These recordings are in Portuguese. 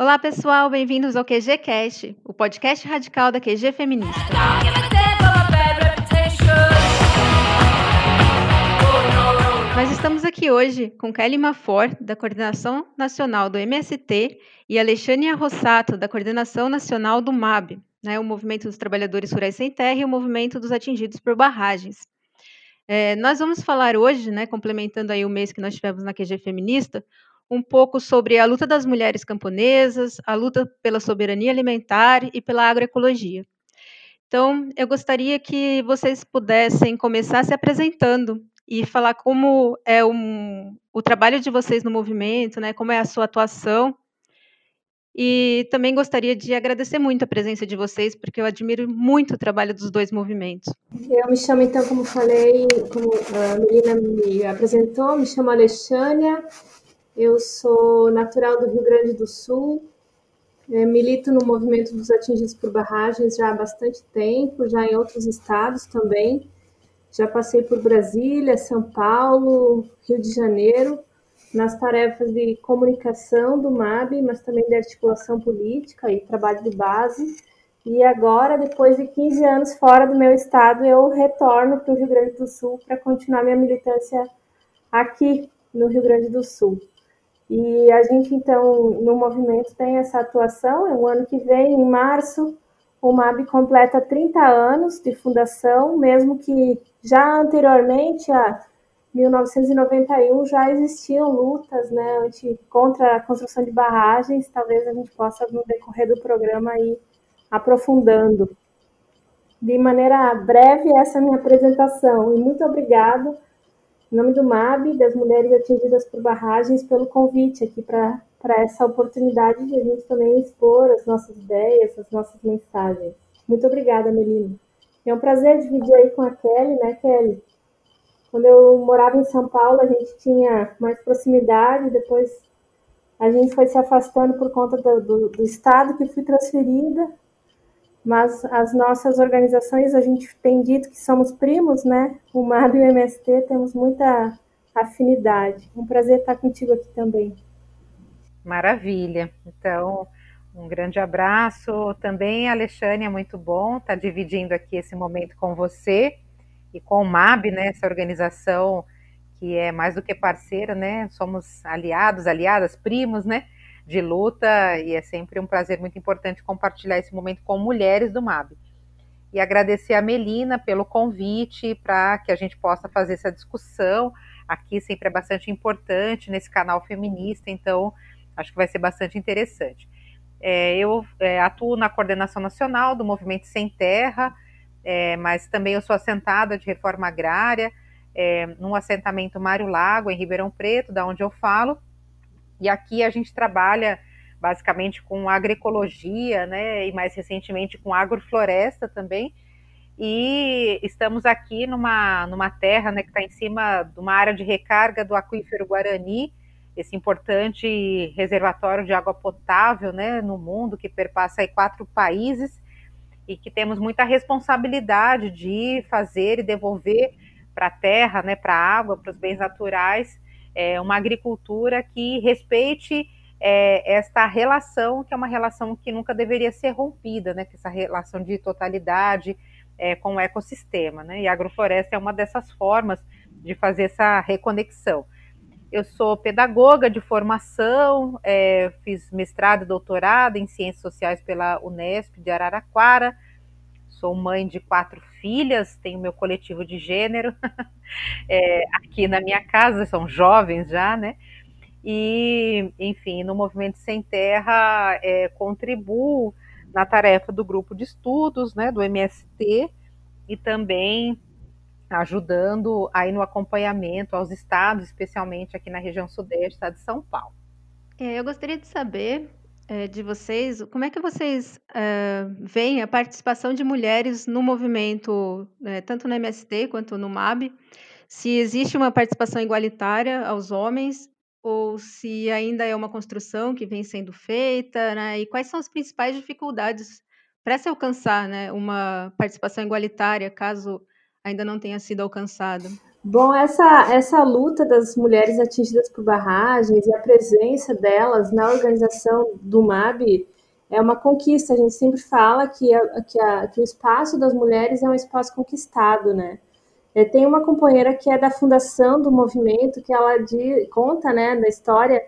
Olá, pessoal, bem-vindos ao QG Cast, o podcast radical da QG Feminista. Nós estamos aqui hoje com Kelly Mafor, da Coordenação Nacional do MST, e Alexandre Rossato, da Coordenação Nacional do MAB, né, o Movimento dos Trabalhadores Rurais Sem Terra e o Movimento dos Atingidos por Barragens. É, nós vamos falar hoje, né, complementando aí o mês que nós tivemos na QG Feminista, um pouco sobre a luta das mulheres camponesas, a luta pela soberania alimentar e pela agroecologia. Então, eu gostaria que vocês pudessem começar se apresentando e falar como é um, o trabalho de vocês no movimento, né, como é a sua atuação. E também gostaria de agradecer muito a presença de vocês, porque eu admiro muito o trabalho dos dois movimentos. Eu me chamo, então, como falei, como a menina me apresentou, me chamo Alexânia, eu sou natural do Rio Grande do Sul, é, milito no movimento dos atingidos por barragens já há bastante tempo, já em outros estados também. Já passei por Brasília, São Paulo, Rio de Janeiro, nas tarefas de comunicação do MAB, mas também de articulação política e trabalho de base. E agora, depois de 15 anos fora do meu estado, eu retorno para o Rio Grande do Sul para continuar minha militância aqui no Rio Grande do Sul. E a gente, então, no movimento tem essa atuação. É o ano que vem, em março, o MAB completa 30 anos de fundação, mesmo que já anteriormente, a 1991, já existiam lutas né, anti, contra a construção de barragens. Talvez a gente possa, no decorrer do programa, ir aprofundando. De maneira breve, essa é a minha apresentação. E muito obrigado em nome do MAB, das mulheres atingidas por barragens, pelo convite aqui para essa oportunidade de a gente também expor as nossas ideias, as nossas mensagens. Muito obrigada, Melina. É um prazer dividir aí com a Kelly, né, Kelly? Quando eu morava em São Paulo, a gente tinha mais proximidade, depois a gente foi se afastando por conta do, do, do estado que fui transferida, mas as nossas organizações, a gente tem dito que somos primos, né? O MAB e o MST temos muita afinidade. Um prazer estar contigo aqui também. Maravilha. Então, um grande abraço. Também, Alexandre, é muito bom estar dividindo aqui esse momento com você e com o MAB, né? Essa organização que é mais do que parceira, né? Somos aliados, aliadas, primos, né? De luta e é sempre um prazer muito importante compartilhar esse momento com mulheres do MAB. E agradecer a Melina pelo convite para que a gente possa fazer essa discussão. Aqui sempre é bastante importante nesse canal feminista, então acho que vai ser bastante interessante. É, eu é, atuo na coordenação nacional do Movimento Sem Terra, é, mas também eu sou assentada de reforma agrária, é, num assentamento Mário Lago, em Ribeirão Preto, da onde eu falo, e aqui a gente trabalha basicamente com agroecologia, né, e mais recentemente com agrofloresta também. E estamos aqui numa, numa terra né, que está em cima de uma área de recarga do aquífero Guarani, esse importante reservatório de água potável né, no mundo, que perpassa aí quatro países, e que temos muita responsabilidade de fazer e devolver para a terra, né, para a água, para os bens naturais, é, uma agricultura que respeite é, esta relação, que é uma relação que nunca deveria ser rompida, né? Que essa relação de totalidade é, com o ecossistema, né? E a agrofloresta é uma dessas formas de fazer essa reconexão. Eu sou pedagoga de formação, é, fiz mestrado e doutorado em Ciências Sociais pela Unesp de Araraquara, sou mãe de quatro filhas, tenho meu coletivo de gênero é, aqui na minha casa, são jovens já, né? E, enfim, no Movimento Sem Terra é, contribuo na tarefa do grupo de estudos, né, do MST, e também ajudando aí no acompanhamento aos estados, especialmente aqui na região sudeste, estado de São Paulo. É, eu gostaria de saber é, de vocês, como é que vocês é, veem a participação de mulheres no movimento, é, tanto no MST quanto no MAB? Se existe uma participação igualitária aos homens ou se ainda é uma construção que vem sendo feita, né? E quais são as principais dificuldades para se alcançar, né, uma participação igualitária, caso ainda não tenha sido alcançada? Bom, essa, essa luta das mulheres atingidas por barragens e a presença delas na organização do MAB é uma conquista. A gente sempre fala que, a, que, a, que o espaço das mulheres é um espaço conquistado, né? É, tem uma companheira que é da fundação do movimento, que ela de, conta, né, da história,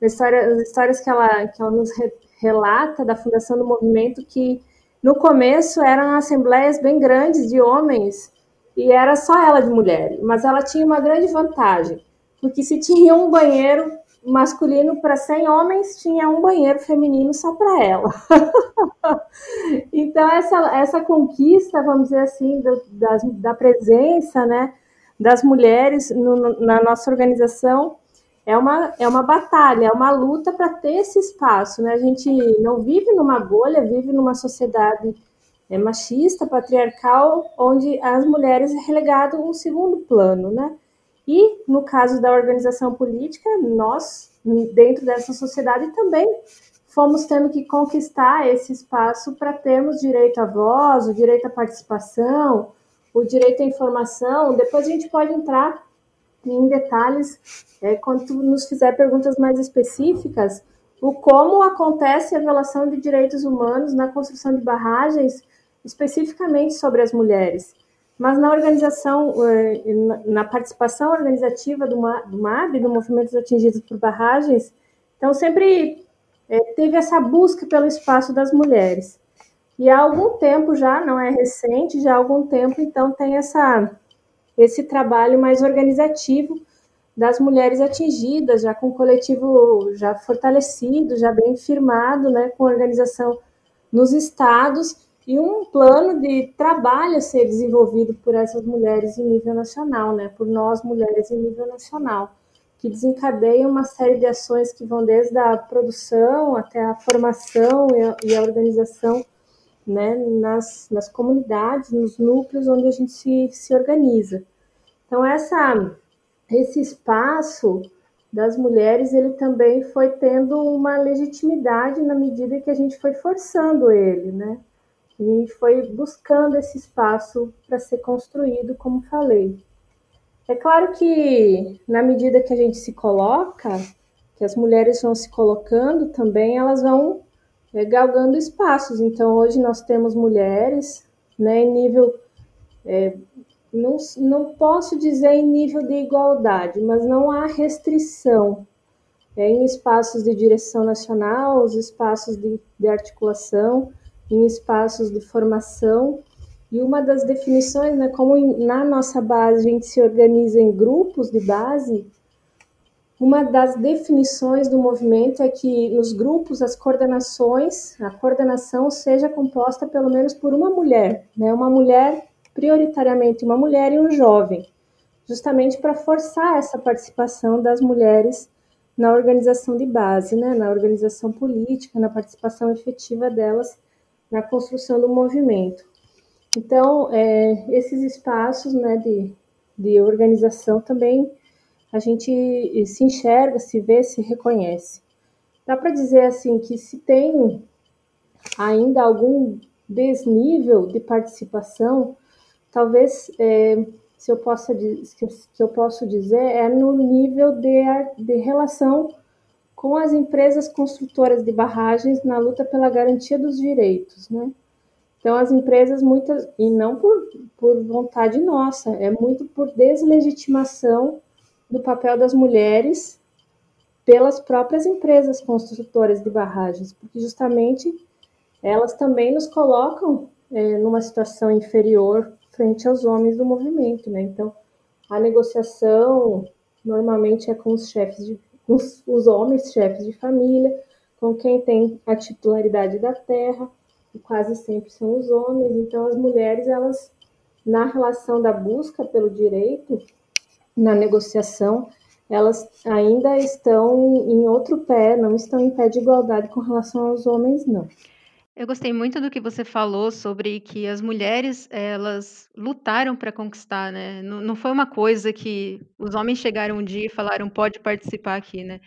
da história, as histórias que ela, que ela nos re, relata da fundação do movimento, que no começo eram assembleias bem grandes de homens e era só ela de mulher, mas ela tinha uma grande vantagem, porque se tinha um banheiro masculino para 100 homens, tinha um banheiro feminino só para ela. então, essa, essa conquista, vamos dizer assim, do, da presença né, das mulheres no, na nossa organização é uma, é uma batalha, é uma luta para ter esse espaço. Né? A gente não vive numa bolha, vive numa sociedade é, machista, patriarcal, onde as mulheres é relegado um segundo plano, né? E no caso da organização política, nós, dentro dessa sociedade, também fomos tendo que conquistar esse espaço para termos direito à voz, o direito à participação, o direito à informação. Depois a gente pode entrar em detalhes é, quando nos fizer perguntas mais específicas, o como acontece a violação de direitos humanos na construção de barragens, especificamente sobre as mulheres. Mas na organização, eh, na participação organizativa do MAB, do Movimentos Atingidos por Barragens, então sempre é, teve essa busca pelo espaço das mulheres. E há algum tempo já, não é recente, já há algum tempo, então tem essa, esse trabalho mais organizativo das mulheres atingidas, já com o coletivo já fortalecido, já bem firmado, né, com organização nos estados, e um plano de trabalho a ser desenvolvido por essas mulheres em nível nacional, né, por nós mulheres em nível nacional, que desencadeia uma série de ações que vão desde a produção até a formação e a, e a organização né, nas, nas comunidades, nos núcleos onde a gente se, se organiza. Então, essa, esse espaço das mulheres, ele também foi tendo uma legitimidade na medida que a gente foi forçando ele, né? A gente foi buscando esse espaço para ser construído, como falei. É claro que, na medida que a gente se coloca, que as mulheres vão se colocando também, elas vão é, galgando espaços. Então, hoje nós temos mulheres né, em nível. É, não, não posso dizer em nível de igualdade, mas não há restrição é, em espaços de direção nacional, os espaços de, de articulação em espaços de formação. E uma das definições, né, como na nossa base a gente se organiza em grupos de base, uma das definições do movimento é que nos grupos as coordenações, a coordenação seja composta pelo menos por uma mulher, né, uma mulher prioritariamente uma mulher e um jovem, justamente para forçar essa participação das mulheres na organização de base, né, na organização política, na participação efetiva delas na construção do movimento. Então, é, esses espaços né, de, de organização também a gente se enxerga, se vê, se reconhece. Dá para dizer assim que se tem ainda algum desnível de participação, talvez é, se eu possa que eu posso dizer é no nível de, de relação com as empresas construtoras de barragens na luta pela garantia dos direitos, né? Então, as empresas, muitas, e não por, por vontade nossa, é muito por deslegitimação do papel das mulheres pelas próprias empresas construtoras de barragens, porque justamente elas também nos colocam é, numa situação inferior frente aos homens do movimento, né? Então, a negociação normalmente é com os chefes de, os, os homens, chefes de família, com quem tem a titularidade da terra, e quase sempre são os homens. Então, as mulheres, elas, na relação da busca pelo direito, na negociação, elas ainda estão em outro pé, não estão em pé de igualdade com relação aos homens, não. Eu gostei muito do que você falou sobre que as mulheres, elas lutaram para conquistar, né? Não, não foi uma coisa que os homens chegaram um dia e falaram, pode participar aqui, né?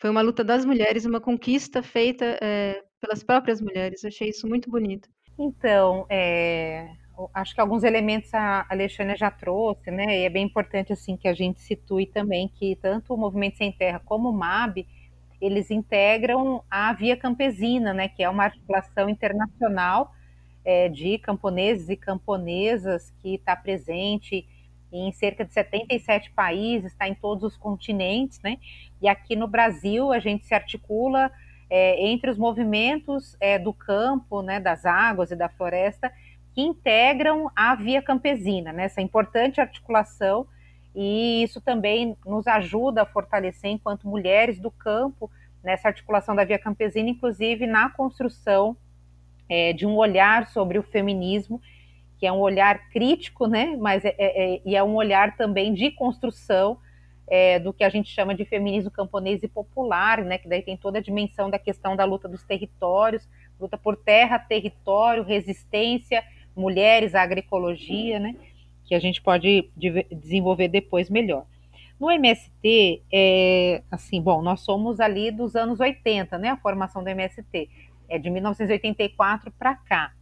Foi uma luta das mulheres, uma conquista feita é, pelas próprias mulheres. Eu achei isso muito bonito. Então, é, acho que alguns elementos a Alexandre já trouxe, né? E é bem importante assim que a gente situe também que tanto o Movimento Sem Terra como o MAB eles integram a Via Campesina, né? Que é uma articulação internacional é, de camponeses e camponesas que está presente em cerca de 77 países, está em todos os continentes, né? E aqui no Brasil a gente se articula é, entre os movimentos é, do campo, né, das águas e da floresta que integram a via campesina, né, essa importante articulação, e isso também nos ajuda a fortalecer, enquanto mulheres do campo, nessa articulação da via campesina, inclusive na construção é, de um olhar sobre o feminismo, que é um olhar crítico, né, mas é, é, é e é um olhar também de construção é, do que a gente chama de feminismo camponês e popular, né, que daí tem toda a dimensão da questão da luta dos territórios, luta por terra, território, resistência, mulheres, agroecologia, né, que a gente pode desenvolver depois melhor. No MST, é, assim, bom, nós somos ali dos anos 80, né, a formação do MST, é de 1984 para cá.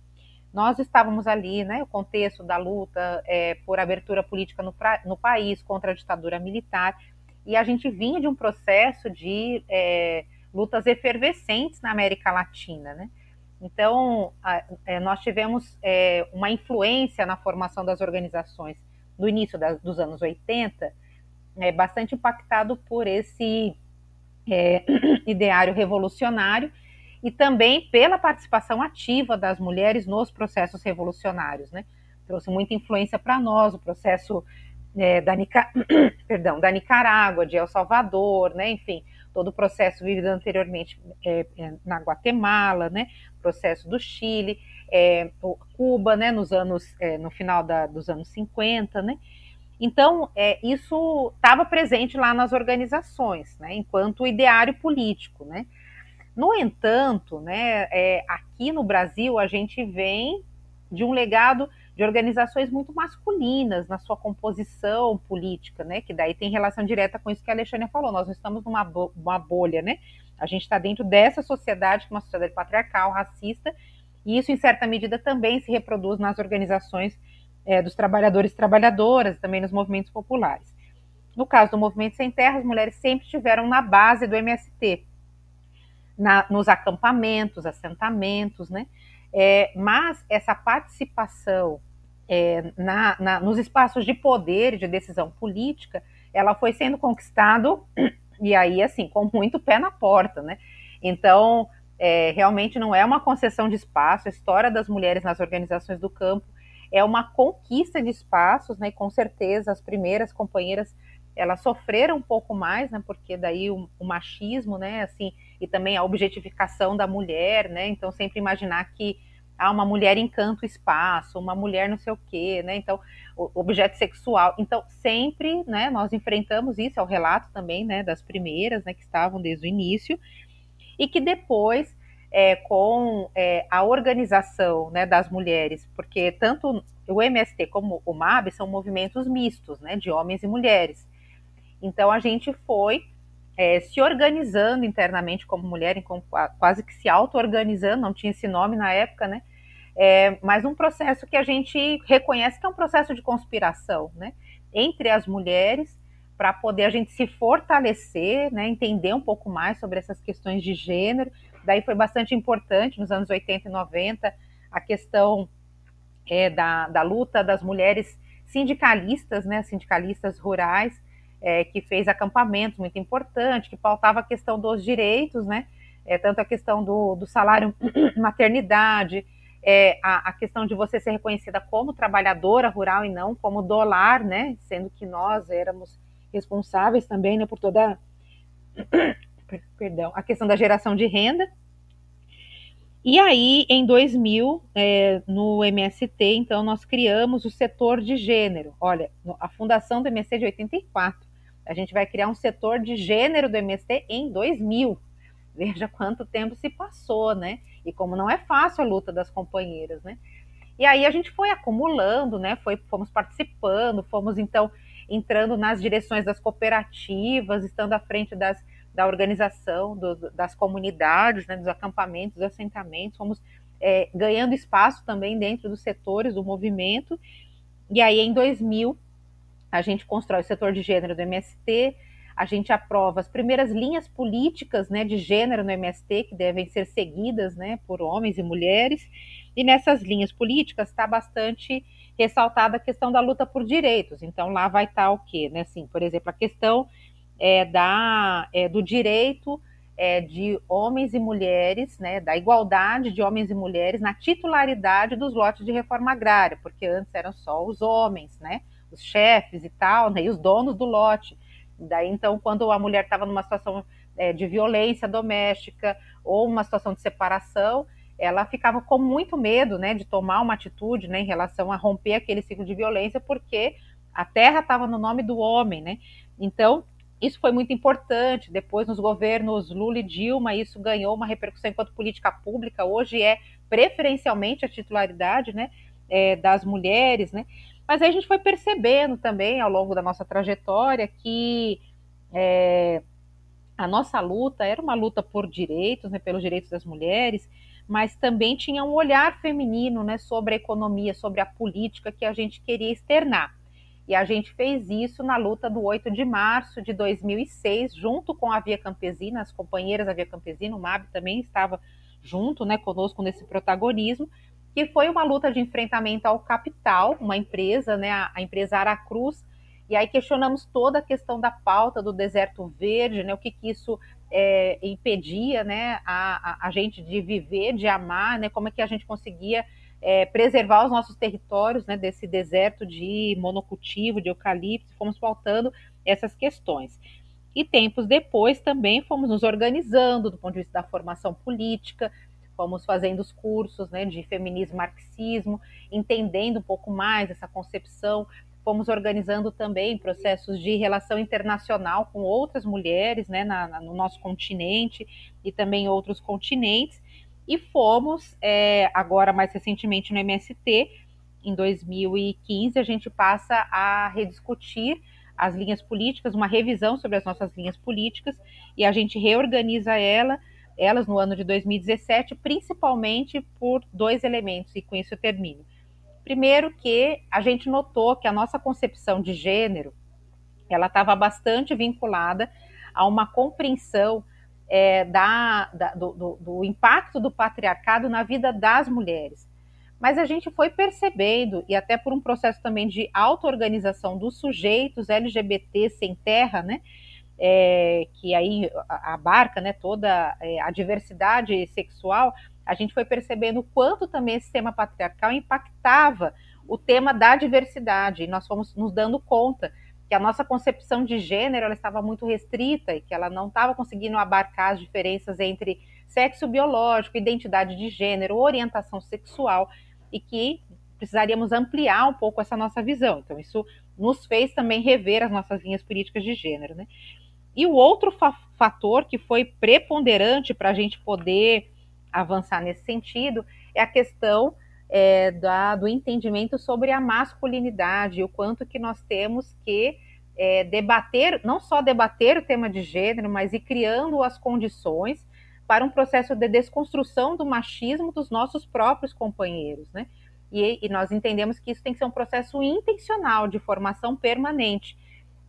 Nós estávamos ali, né, o contexto da luta é, por abertura política no, no, país contra a ditadura militar, e a gente vinha de um processo de é, lutas efervescentes na América Latina, né? Então, a, é, nós tivemos é, uma influência na formação das organizações no início da, dos anos 80, é, bastante impactado por esse é, ideário revolucionário e também pela participação ativa das mulheres nos processos revolucionários, né? Trouxe muita influência para nós o processo é, da, Nica... Perdão, da Nicarágua, de El Salvador, né? Enfim, todo o processo vivido anteriormente é, é, na Guatemala, né? Processo do Chile, é, Cuba, né? Nos anos, é, no final da, dos anos 50, né? Então, é, isso estava presente lá nas organizações, né? Enquanto ideário político, né? No entanto, né, é, aqui no Brasil a gente vem de um legado de organizações muito masculinas na sua composição política, né? Que daí tem relação direta com isso que a Alexandre falou. Nós estamos numa bo bolha, né? A gente está dentro dessa sociedade, que é uma sociedade patriarcal, racista, e isso, em certa medida, também se reproduz nas organizações é, dos trabalhadores e trabalhadoras, também nos movimentos populares. No caso do Movimento Sem Terra, as mulheres sempre estiveram na base do MST, na, nos acampamentos, assentamentos, né? É, mas essa participação é, na, na, nos espaços de poder de decisão política, ela foi sendo conquistado e aí assim com muito pé na porta, né? Então é, realmente não é uma concessão de espaço. A história das mulheres nas organizações do campo é uma conquista de espaços, né? E com certeza as primeiras companheiras elas sofreram um pouco mais, né? Porque daí o, o, machismo, né? Assim, e também a objetificação da mulher, né? Então sempre imaginar que ah, uma mulher encanta o espaço, uma mulher não sei o quê, né? Então, objeto sexual. Então, sempre, né? Nós enfrentamos isso, é o relato também, né? Das primeiras, né? Que estavam desde o início e que depois é, com é, a organização né, das mulheres, porque tanto o MST como o MAB são movimentos mistos, né, de homens e mulheres. Então a gente foi é, se organizando internamente como mulher, quase que se auto-organizando, não tinha esse nome na época, né? É, mas um processo que a gente reconhece que é um processo de conspiração, né? Entre as mulheres, para poder a gente se fortalecer, né? Entender um pouco mais sobre essas questões de gênero. Daí foi bastante importante nos anos 80 e 90 a questão é, da, da luta das mulheres sindicalistas, né? Sindicalistas rurais é, que fez acampamentos muito importante, que pautava a questão dos direitos, né? É, tanto a questão do, do salário maternidade, é, a, a, questão de você ser reconhecida como trabalhadora rural e não como dolar, né? Sendo que nós éramos responsáveis também né, por toda perdão, a questão da geração de renda. E aí, em 2000, é, no MST, então, nós criamos o setor de gênero. Olha, a fundação do MST é de 84. A gente vai criar um setor de gênero do MST em 2000. Veja quanto tempo se passou, né? E como não é fácil a luta das companheiras, né? E aí a gente foi acumulando, né? Foi, fomos participando, fomos então entrando nas direções das cooperativas, estando à frente das, da organização do, das comunidades, né, dos acampamentos, dos assentamentos, fomos é, ganhando espaço também dentro dos setores do movimento. E aí, em 2000, a gente constrói o setor de gênero do MST, a gente aprova as primeiras linhas políticas né, de gênero no MST, que devem ser seguidas né, por homens e mulheres, e nessas linhas políticas está bastante ressaltada a questão da luta por direitos. Então, lá vai estar tá o quê? Né? Assim, por exemplo, a questão é, da, é, do direito é, de homens e mulheres, né, da igualdade de homens e mulheres na titularidade dos lotes de reforma agrária, porque antes eram só os homens, né, os chefes e tal, né, e os donos do lote. Daí, então, quando a mulher estava numa situação é, de violência doméstica ou uma situação de separação, ela ficava com muito medo, né, de tomar uma atitude, né, em relação a romper aquele ciclo de violência, porque a terra estava no nome do homem, né? Então, isso foi muito importante. Depois, nos governos Lula e Dilma, isso ganhou uma repercussão enquanto política pública. Hoje é preferencialmente a titularidade, né, é, das mulheres, né? Mas aí a gente foi percebendo também ao longo da nossa trajetória que é, a nossa luta era uma luta por direitos, né, pelos direitos das mulheres, mas também tinha um olhar feminino né, sobre a economia, sobre a política que a gente queria externar. E a gente fez isso na luta do 8 de março de 2006, junto com a Via Campesina, as companheiras da Via Campesina, o MAB também estava junto né, conosco nesse protagonismo, que foi uma luta de enfrentamento ao capital, uma empresa, né, a, empresa Aracruz, e aí questionamos toda a questão da pauta do deserto verde, né, o que, que isso é, impedia né, a, a, a, gente de viver, de amar, né, como é que a gente conseguia é, preservar os nossos territórios né, desse deserto de monocultivo, de eucalipto, fomos pautando essas questões. E tempos depois também fomos nos organizando do ponto de vista da formação política, fomos fazendo os cursos né, de feminismo marxismo, entendendo um pouco mais essa concepção, fomos organizando também processos de relação internacional com outras mulheres né, na, na, no nosso continente e também outros continentes, e fomos, é, agora mais recentemente no MST, em 2015, a gente passa a rediscutir as linhas políticas, uma revisão sobre as nossas linhas políticas, e a gente reorganiza ela elas no ano de 2017, principalmente por dois elementos, e com isso eu termino. Primeiro que a gente notou que a nossa concepção de gênero, ela estava bastante vinculada a uma compreensão é, da, da do, do, do impacto do patriarcado na vida das mulheres. Mas a gente foi percebendo, e até por um processo também de auto-organização dos sujeitos LGBT sem terra, né, é, que aí abarca né, toda é, a diversidade sexual, a gente foi percebendo o quanto também esse sistema patriarcal impactava o tema da diversidade, e nós fomos nos dando conta que a nossa concepção de gênero ela estava muito restrita e que ela não estava conseguindo abarcar as diferenças entre sexo biológico, identidade de gênero, orientação sexual, e que precisaríamos ampliar um pouco essa nossa visão. Então, isso nos fez também rever as nossas linhas políticas de gênero. Né? E o outro fa fator que foi preponderante para a gente poder avançar nesse sentido é a questão é, da, do entendimento sobre a masculinidade, o quanto que nós temos que é, debater, não só debater o tema de gênero, mas ir criando as condições para um processo de desconstrução do machismo dos nossos próprios companheiros, né? E, e nós entendemos que isso tem que ser um processo intencional de formação permanente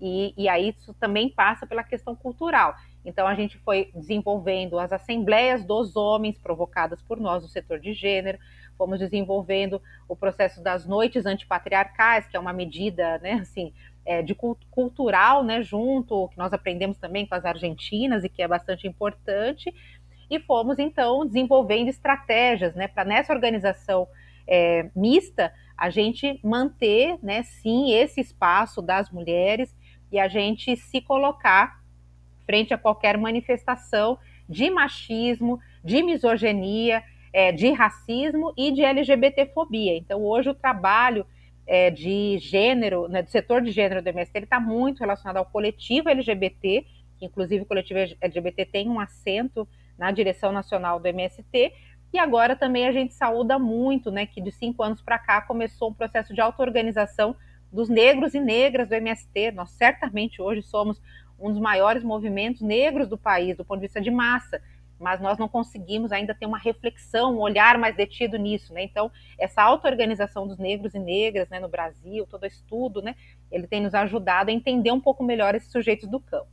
e, e aí isso também passa pela questão cultural. Então a gente foi desenvolvendo as assembleias dos homens provocadas por nós no setor de gênero, fomos desenvolvendo o processo das noites antipatriarcais, que é uma medida, né, assim, é, de cultural, né, junto, que nós aprendemos também com as argentinas e que é bastante importante, e fomos então desenvolvendo estratégias, né, para nessa organização é, mista a gente manter, né, sim, esse espaço das mulheres e a gente se colocar frente a qualquer manifestação de machismo, de misoginia, é, de racismo e de LGBTfobia. Então, hoje o trabalho é, de gênero, né, do setor de gênero do MST, está muito relacionado ao coletivo LGBT, que inclusive o coletivo LGBT tem um assento na direção nacional do MST, e agora também a gente saúda muito, né, que de cinco anos para cá começou um processo de auto-organização dos negros e negras do MST. Nós certamente hoje somos um dos maiores movimentos negros do país, do ponto de vista de massa. mas nós não conseguimos ainda ter uma reflexão, um olhar mais detido nisso, né? Então, essa auto-organização dos negros e negras, né, no Brasil, todo estudo, né, ele tem nos ajudado a entender um pouco melhor esses sujeitos do campo.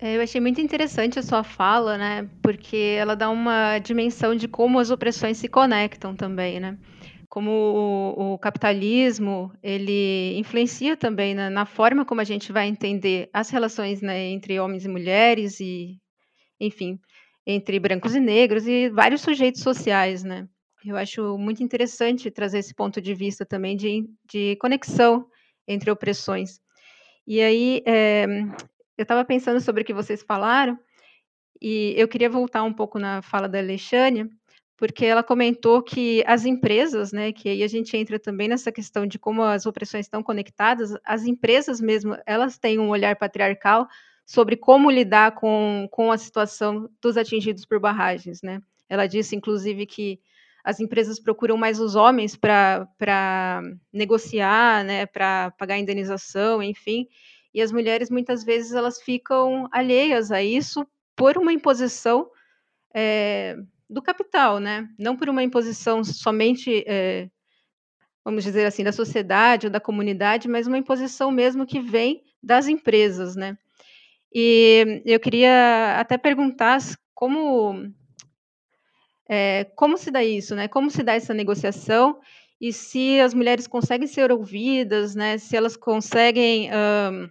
É, eu achei muito interessante a sua fala, né, porque ela dá uma dimensão de como as opressões se conectam também, né? Como o, o capitalismo, ele influencia também na, na, forma como a gente vai entender as relações né, entre homens e mulheres e, enfim, entre brancos e negros e vários sujeitos sociais, né? Eu acho muito interessante trazer esse ponto de vista também de, de conexão entre opressões. E aí, é, eu estava pensando sobre o que vocês falaram, e eu queria voltar um pouco na fala da Alexânia, porque ela comentou que as empresas, né, que aí a gente entra também nessa questão de como as opressões estão conectadas, as empresas mesmo, elas têm um olhar patriarcal sobre como lidar com, com a situação dos atingidos por barragens, né? Ela disse, inclusive, que as empresas procuram mais os homens para negociar, né, para pagar indenização, enfim, e as mulheres muitas vezes elas ficam alheias a isso por uma imposição é, do capital, né? Não por uma imposição somente, é, vamos dizer assim, da sociedade ou da comunidade, mas uma imposição mesmo que vem das empresas, né? E eu queria até perguntar como é, como se dá isso, né? Como se dá essa negociação e se as mulheres conseguem ser ouvidas, né? Se elas conseguem um,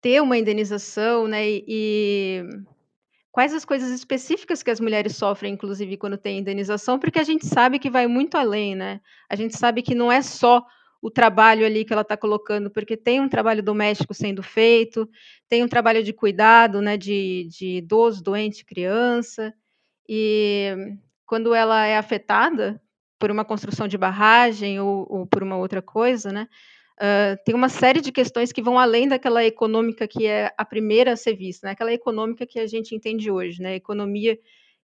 ter uma indenização, né? E, quais as coisas específicas que as mulheres sofrem, inclusive quando tem indenização, porque a gente sabe que vai muito além, né? A gente sabe que não é só o trabalho ali que ela está colocando, porque tem um trabalho doméstico sendo feito, tem um trabalho de cuidado, né, de, de idoso, doente, criança, e quando ela é afetada por uma construção de barragem ou, ou por uma outra coisa, né, uh, tem uma série de questões que vão além daquela econômica que é a primeira a ser vista, né, aquela econômica que a gente entende hoje, né, economia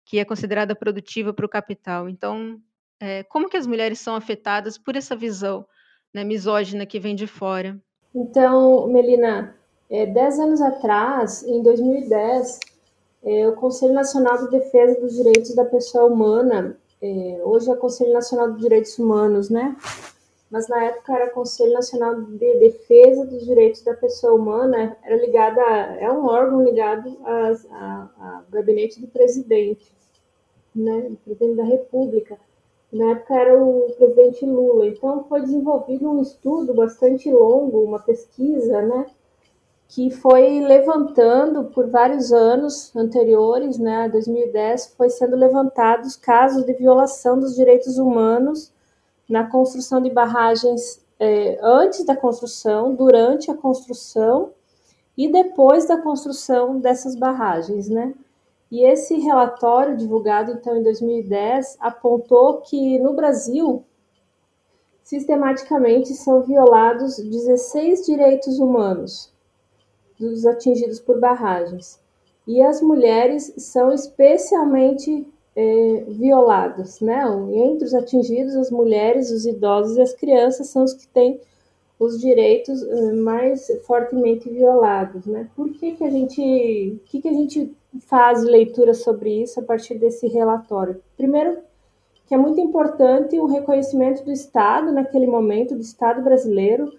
que é considerada produtiva para o capital. Então, é, como que as mulheres são afetadas por essa visão né, misógina que vem de fora. Então, Melina, é, dez anos atrás, em 2010, é, o Conselho Nacional de Defesa dos Direitos da Pessoa Humana, é, hoje é Conselho Nacional de Direitos Humanos, né? Mas na época era Conselho Nacional de Defesa dos Direitos da Pessoa Humana, era ligado a, é um órgão ligado ao gabinete do presidente, né? Do presidente da República na época era o presidente Lula. Então foi desenvolvido um estudo bastante longo, uma pesquisa, né, que foi levantando por vários anos anteriores, né, 2010, foi sendo levantados casos de violação dos direitos humanos na construção de barragens é, antes da construção, durante a construção e depois da construção dessas barragens, né? E esse relatório, divulgado então em 2010, apontou que no Brasil, sistematicamente são violados 16 direitos humanos dos atingidos por barragens. E as mulheres são especialmente é, violadas, né? Entre os atingidos, as mulheres, os idosos e as crianças são os que têm os direitos eh, mais fortemente violados, né? Por que, que a gente, que, que a gente faz leitura sobre isso a partir desse relatório? Primeiro, que é muito importante o reconhecimento do Estado naquele momento, do Estado brasileiro,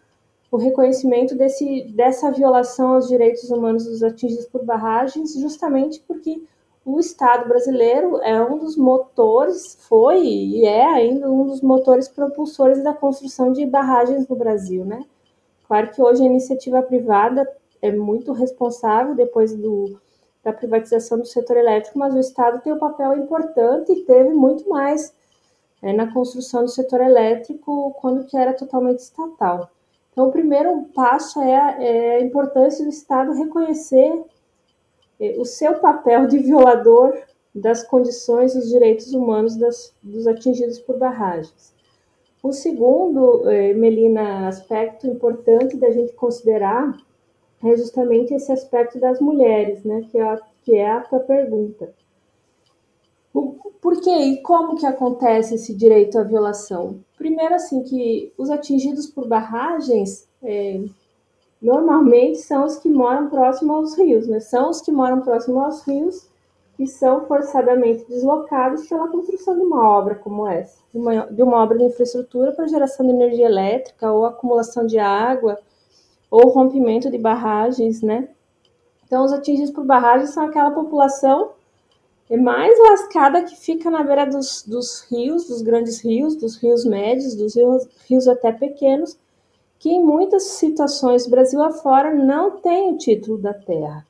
o reconhecimento desse, dessa violação aos direitos humanos dos atingidos por barragens, justamente porque o Estado brasileiro é um dos motores, foi e é ainda um dos motores propulsores da construção de barragens no Brasil, né? Claro que hoje a iniciativa privada é muito responsável depois do, da privatização do setor elétrico, mas o Estado tem um papel importante e teve muito mais é, na construção do setor elétrico quando que era totalmente estatal. Então, o primeiro passo é é a importância do Estado reconhecer o seu papel de violador das condições dos direitos humanos das, dos atingidos por barragens. O segundo, é, Melina, aspecto importante da gente considerar é justamente esse aspecto das mulheres, né, que é a, que é a tua pergunta. por que e como que acontece esse direito à violação? Primeiro, assim, que os atingidos por barragens, é, normalmente são os que moram próximo aos rios, né? São os que moram próximo aos rios que são forçadamente deslocados pela construção de uma obra como essa, de uma, de uma obra de infraestrutura para geração de energia elétrica ou acumulação de água ou rompimento de barragens, né? Então, os atingidos por barragens são aquela população mais lascada que fica na beira dos, dos rios, dos grandes rios, dos rios médios, dos rios, rios até pequenos, que em muitas situações, Brasil afora, não tem o título da terra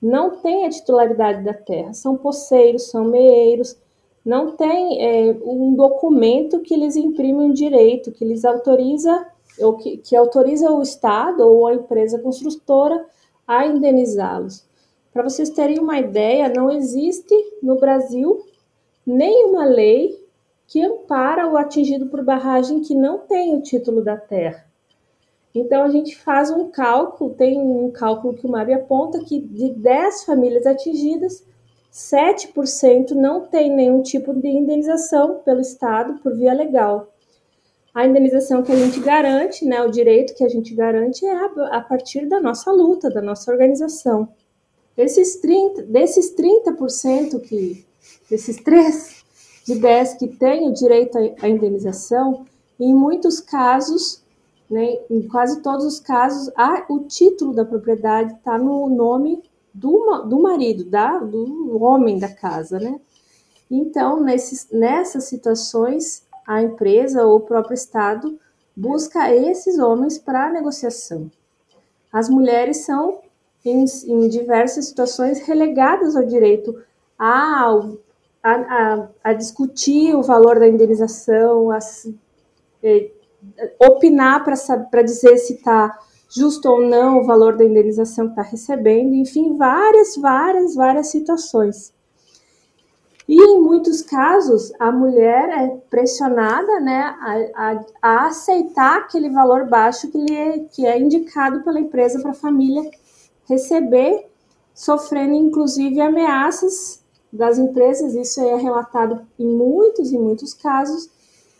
não tem a titularidade da terra, são poceiros, são meeiros, não tem é, um documento que lhes imprime um direito, que lhes autoriza, ou que, que autoriza o Estado ou a empresa construtora a indenizá-los. Para vocês terem uma ideia, não existe no Brasil nenhuma lei que ampara o atingido por barragem que não tem o título da terra. Então a gente faz um cálculo, tem um cálculo que o MAB aponta que de 10 famílias atingidas, 7% não tem nenhum tipo de indenização pelo Estado por via legal. A indenização que a gente garante, né, o direito que a gente garante é a, partir da nossa luta, da nossa organização. Esses 30, desses 30% que, desses 3 de 10 que têm o direito à indenização, em muitos casos né? Em quase todos os casos, a, o título da propriedade está no nome do, do marido, da, do homem da casa, né? Então, nesses, nessas situações, a empresa ou o próprio Estado busca esses homens para negociação. As mulheres são, em, em, diversas situações, relegadas ao direito a, a, a, a discutir o valor da indenização, a, eh, opinar para dizer se está justo ou não o valor da indenização que está recebendo, enfim, várias, várias, várias situações. E em muitos casos, a mulher é pressionada né, a, a, a aceitar aquele valor baixo que, lhe é, que é indicado pela empresa para a família receber, sofrendo inclusive ameaças das empresas. Isso é relatado em muitos e muitos casos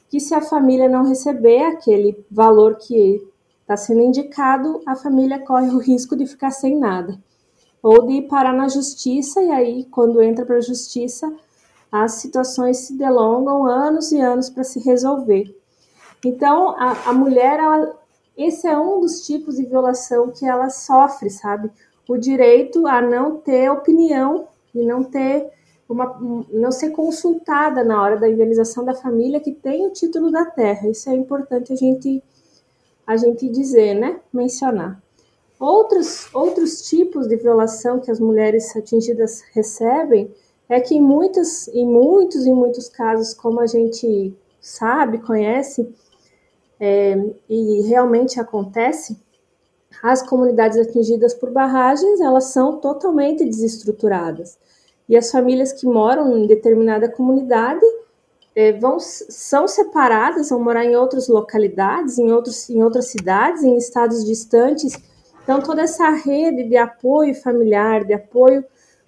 que se a família não receber aquele valor que está sendo indicado, a família corre o risco de ficar sem nada. Ou de parar na justiça, e aí, quando entra para a justiça, as situações se delongam anos e anos para se resolver. Então, a, a mulher, ela, esse é um dos tipos de violação que ela sofre, sabe? O direito a não ter opinião e não ter uma, não ser consultada na hora da indenização da família que tem o título da terra. Isso é importante a gente, a gente dizer, né? Mencionar. Outros, outros tipos de violação que as mulheres atingidas recebem é que em muitos, em muitos e muitos casos, como a gente sabe, conhece, é, e realmente acontece, as comunidades atingidas por barragens, elas são totalmente desestruturadas e as famílias que moram em determinada comunidade é, vão, são separadas, vão morar em outras localidades, em, outros, em outras cidades, em estados distantes. Então, toda essa rede de apoio familiar, de apoio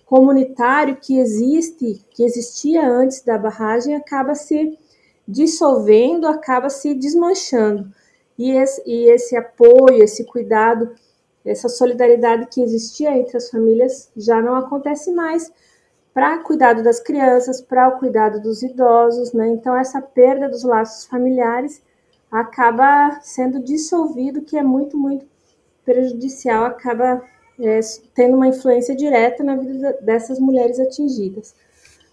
comunitário que existe, que existia antes da barragem, acaba se dissolvendo, acaba se desmanchando. E esse, e esse apoio, esse cuidado, essa solidariedade que existia entre as famílias já não acontece mais, para cuidado das crianças, para o cuidado dos idosos, né? Então essa perda dos laços familiares acaba sendo dissolvido, que é muito, muito prejudicial, acaba é, tendo uma influência direta na vida dessas mulheres atingidas.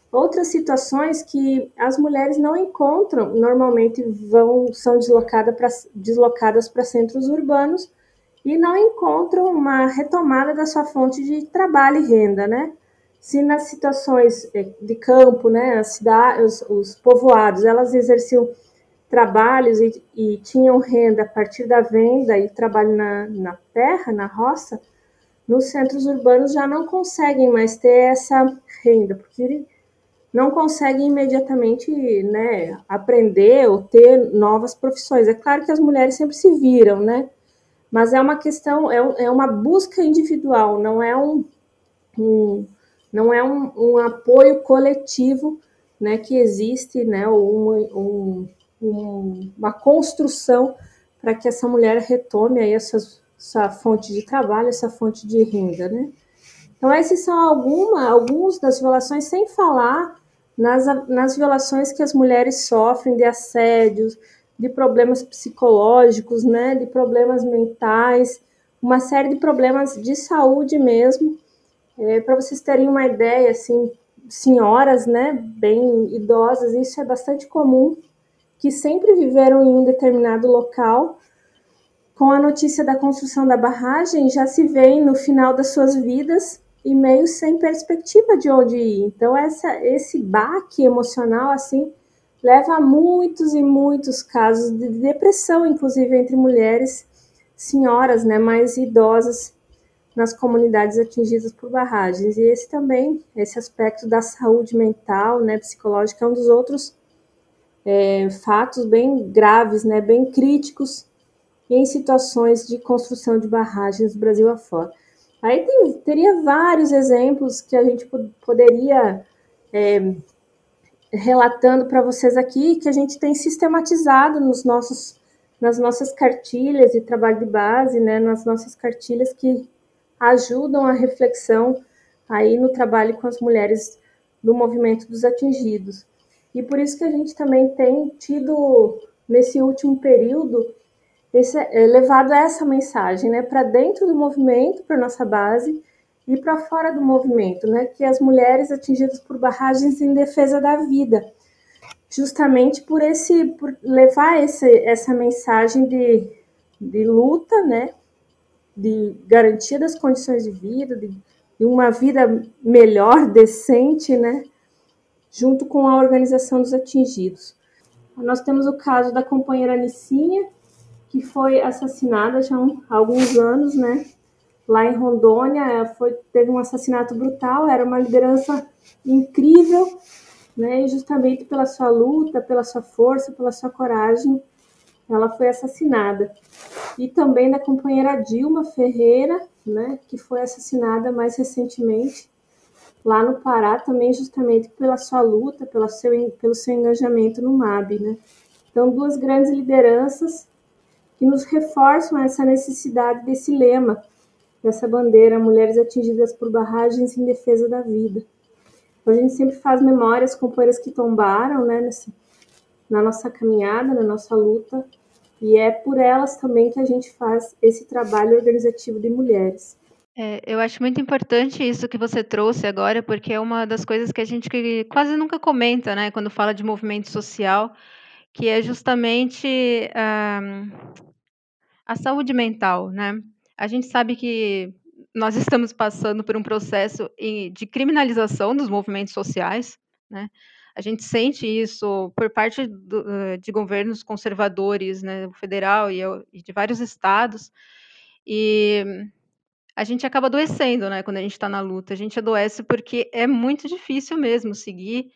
Outras situações que as mulheres não encontram, normalmente vão são deslocadas para deslocadas para centros urbanos e não encontram uma retomada da sua fonte de trabalho e renda, né? Se nas situações eh, de campo, né, as cidades, os, os povoados, elas exerciam trabalhos e, e, tinham renda a partir da venda e trabalho na, na terra, na roça, nos centros urbanos já não conseguem mais ter essa renda, porque não conseguem imediatamente né, aprender ou ter novas profissões. É claro que as mulheres sempre se viram, né? Mas é uma questão, é, é uma busca individual, não é um, um não é um, um apoio coletivo né, que existe, né, um, um, uma construção para que essa mulher retome aí essa, essa fonte de trabalho, essa fonte de renda, né? Então, esses são alguma, alguns das violações, sem falar nas, nas violações que as mulheres sofrem de assédios, de problemas psicológicos, né, de problemas mentais, uma série de problemas de saúde mesmo. É, Para vocês terem uma ideia, assim, senhoras, né, bem idosas, isso é bastante comum, que sempre viveram em um determinado local. Com a notícia da construção da barragem, já se veem no final das suas vidas e meio sem perspectiva de onde ir. Então, essa, esse baque emocional, assim, leva a muitos e muitos casos de depressão, inclusive entre mulheres, senhoras, né, mais idosas nas comunidades atingidas por barragens. E esse também, esse aspecto da saúde mental, né, psicológica, é um dos outros é, fatos bem graves, né, bem críticos em situações de construção de barragens do Brasil afora. Aí tem, teria vários exemplos que a gente poderia é, relatando para vocês aqui que a gente tem sistematizado nos nossos, nas nossas cartilhas de trabalho de base, né, nas nossas cartilhas que ajudam a reflexão aí no trabalho com as mulheres do movimento dos atingidos. E por isso que a gente também tem tido, nesse último período, esse, é, levado essa mensagem né, para dentro do movimento, para nossa base, e para fora do movimento, né, que as mulheres atingidas por barragens em defesa da vida, justamente por esse, por levar esse, essa mensagem de, de luta, né, de garantia das condições de vida, de, de uma vida melhor, decente, né, junto com a organização dos atingidos. Nós temos o caso da companheira Nicinha, que foi assassinada já há alguns anos, né, lá em Rondônia, foi, teve um assassinato brutal, era uma liderança incrível, né, e justamente pela sua luta, pela sua força, pela sua coragem, ela foi assassinada e também da companheira Dilma Ferreira, né, que foi assassinada mais recentemente lá no Pará, também justamente pela sua luta, pela seu, pelo seu engajamento no MAB. Né. Então, duas grandes lideranças que nos reforçam essa necessidade desse lema, dessa bandeira, mulheres atingidas por barragens em defesa da vida. Então, a gente sempre faz memórias companheiras que tombaram, né, nesse, na nossa caminhada, na nossa luta, e é por elas também que a gente faz esse trabalho organizativo de mulheres. É, eu acho muito importante isso que você trouxe agora, porque é uma das coisas que a gente quase nunca comenta, né, quando fala de movimento social, que é justamente uh, a saúde mental, né? A gente sabe que nós estamos passando por um processo de criminalização dos movimentos sociais, né? A gente sente isso por parte do, eh, de governos conservadores, né, o federal e, e de vários estados, e a gente acaba adoecendo, né, quando a gente está na luta. A gente adoece porque é muito difícil mesmo seguir.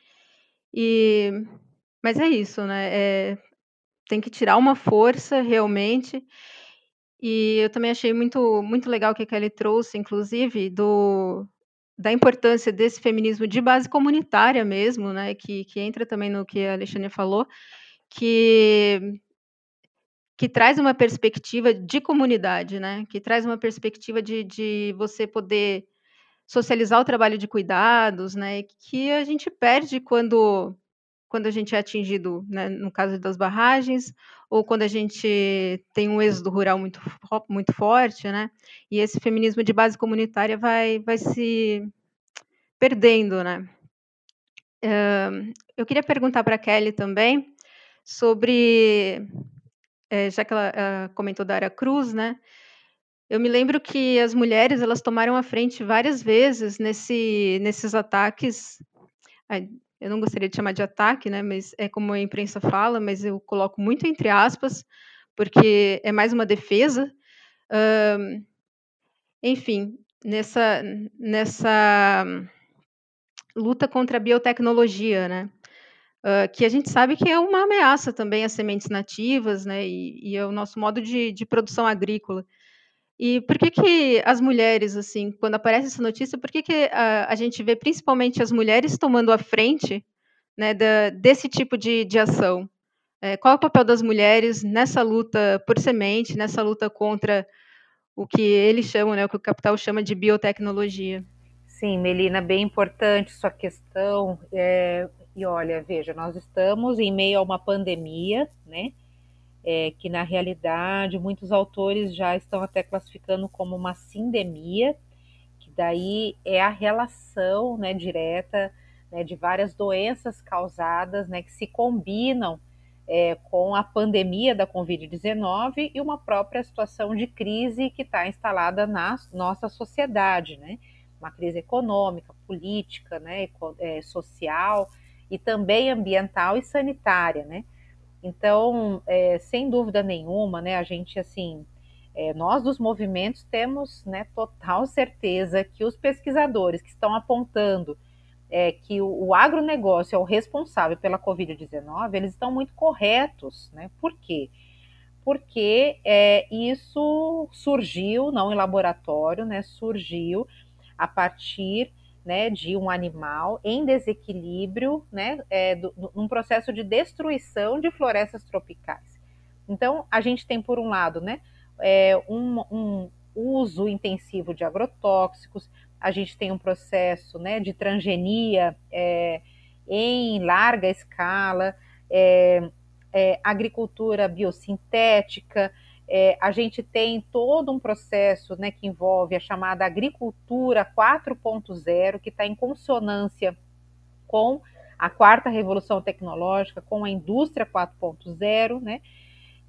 E mas é isso, né? É, tem que tirar uma força realmente. E eu também achei muito muito legal que a Kelly trouxe, inclusive, do da importância desse feminismo de base comunitária mesmo, né, que, que entra também no que a Alexandre falou, que que traz uma perspectiva de comunidade, né, que traz uma perspectiva de, de você poder socializar o trabalho de cuidados, né, que a gente perde quando quando a gente é atingido, né, no caso das barragens, ou quando a gente tem um êxodo rural muito, muito forte, né? E esse feminismo de base comunitária vai, vai se perdendo, né? Eu queria perguntar para a Kelly também sobre, é, já que ela comentou da Ara Cruz, né? Eu me lembro que as mulheres elas tomaram a frente várias vezes nesse, nesses ataques eu não gostaria de chamar de ataque, né, mas é como a imprensa fala, mas eu coloco muito entre aspas, porque é mais uma defesa. Um, enfim, nessa, nessa luta contra a biotecnologia, né, uh, que a gente sabe que é uma ameaça também às sementes nativas, né, e, e ao nosso modo de, de produção agrícola. E por que que as mulheres, assim, quando aparece essa notícia, por que que a, a gente vê principalmente as mulheres tomando a frente, né, da, desse tipo de, de ação? É, qual é o papel das mulheres nessa luta por semente, nessa luta contra o que eles chamam, né, o que o capital chama de biotecnologia? Sim, Melina, bem importante sua questão. É, e olha, veja, nós estamos em meio a uma pandemia, né? É, que na realidade muitos autores já estão até classificando como uma sindemia, que daí é a relação né, direta né, de várias doenças causadas né, que se combinam é, com a pandemia da Covid-19 e uma própria situação de crise que está instalada na nossa sociedade, né? Uma crise econômica, política, né, é, social e também ambiental e sanitária, né? Então, é, sem dúvida nenhuma, né, a gente assim, é, nós dos movimentos temos né, total certeza que os pesquisadores que estão apontando é, que o, o agronegócio é o responsável pela Covid-19, eles estão muito corretos, né? Por quê? Porque é, isso surgiu, não em laboratório, né? Surgiu a partir né, de um animal em desequilíbrio, né, é, do, num processo de destruição de florestas tropicais. Então, a gente tem, por um lado, né, é, um, um uso intensivo de agrotóxicos, a gente tem um processo né, de transgenia é, em larga escala, é, é, agricultura biosintética, é, a gente tem todo um processo né, que envolve a chamada agricultura 4.0, que está em consonância com a quarta revolução tecnológica, com a indústria 4.0, né?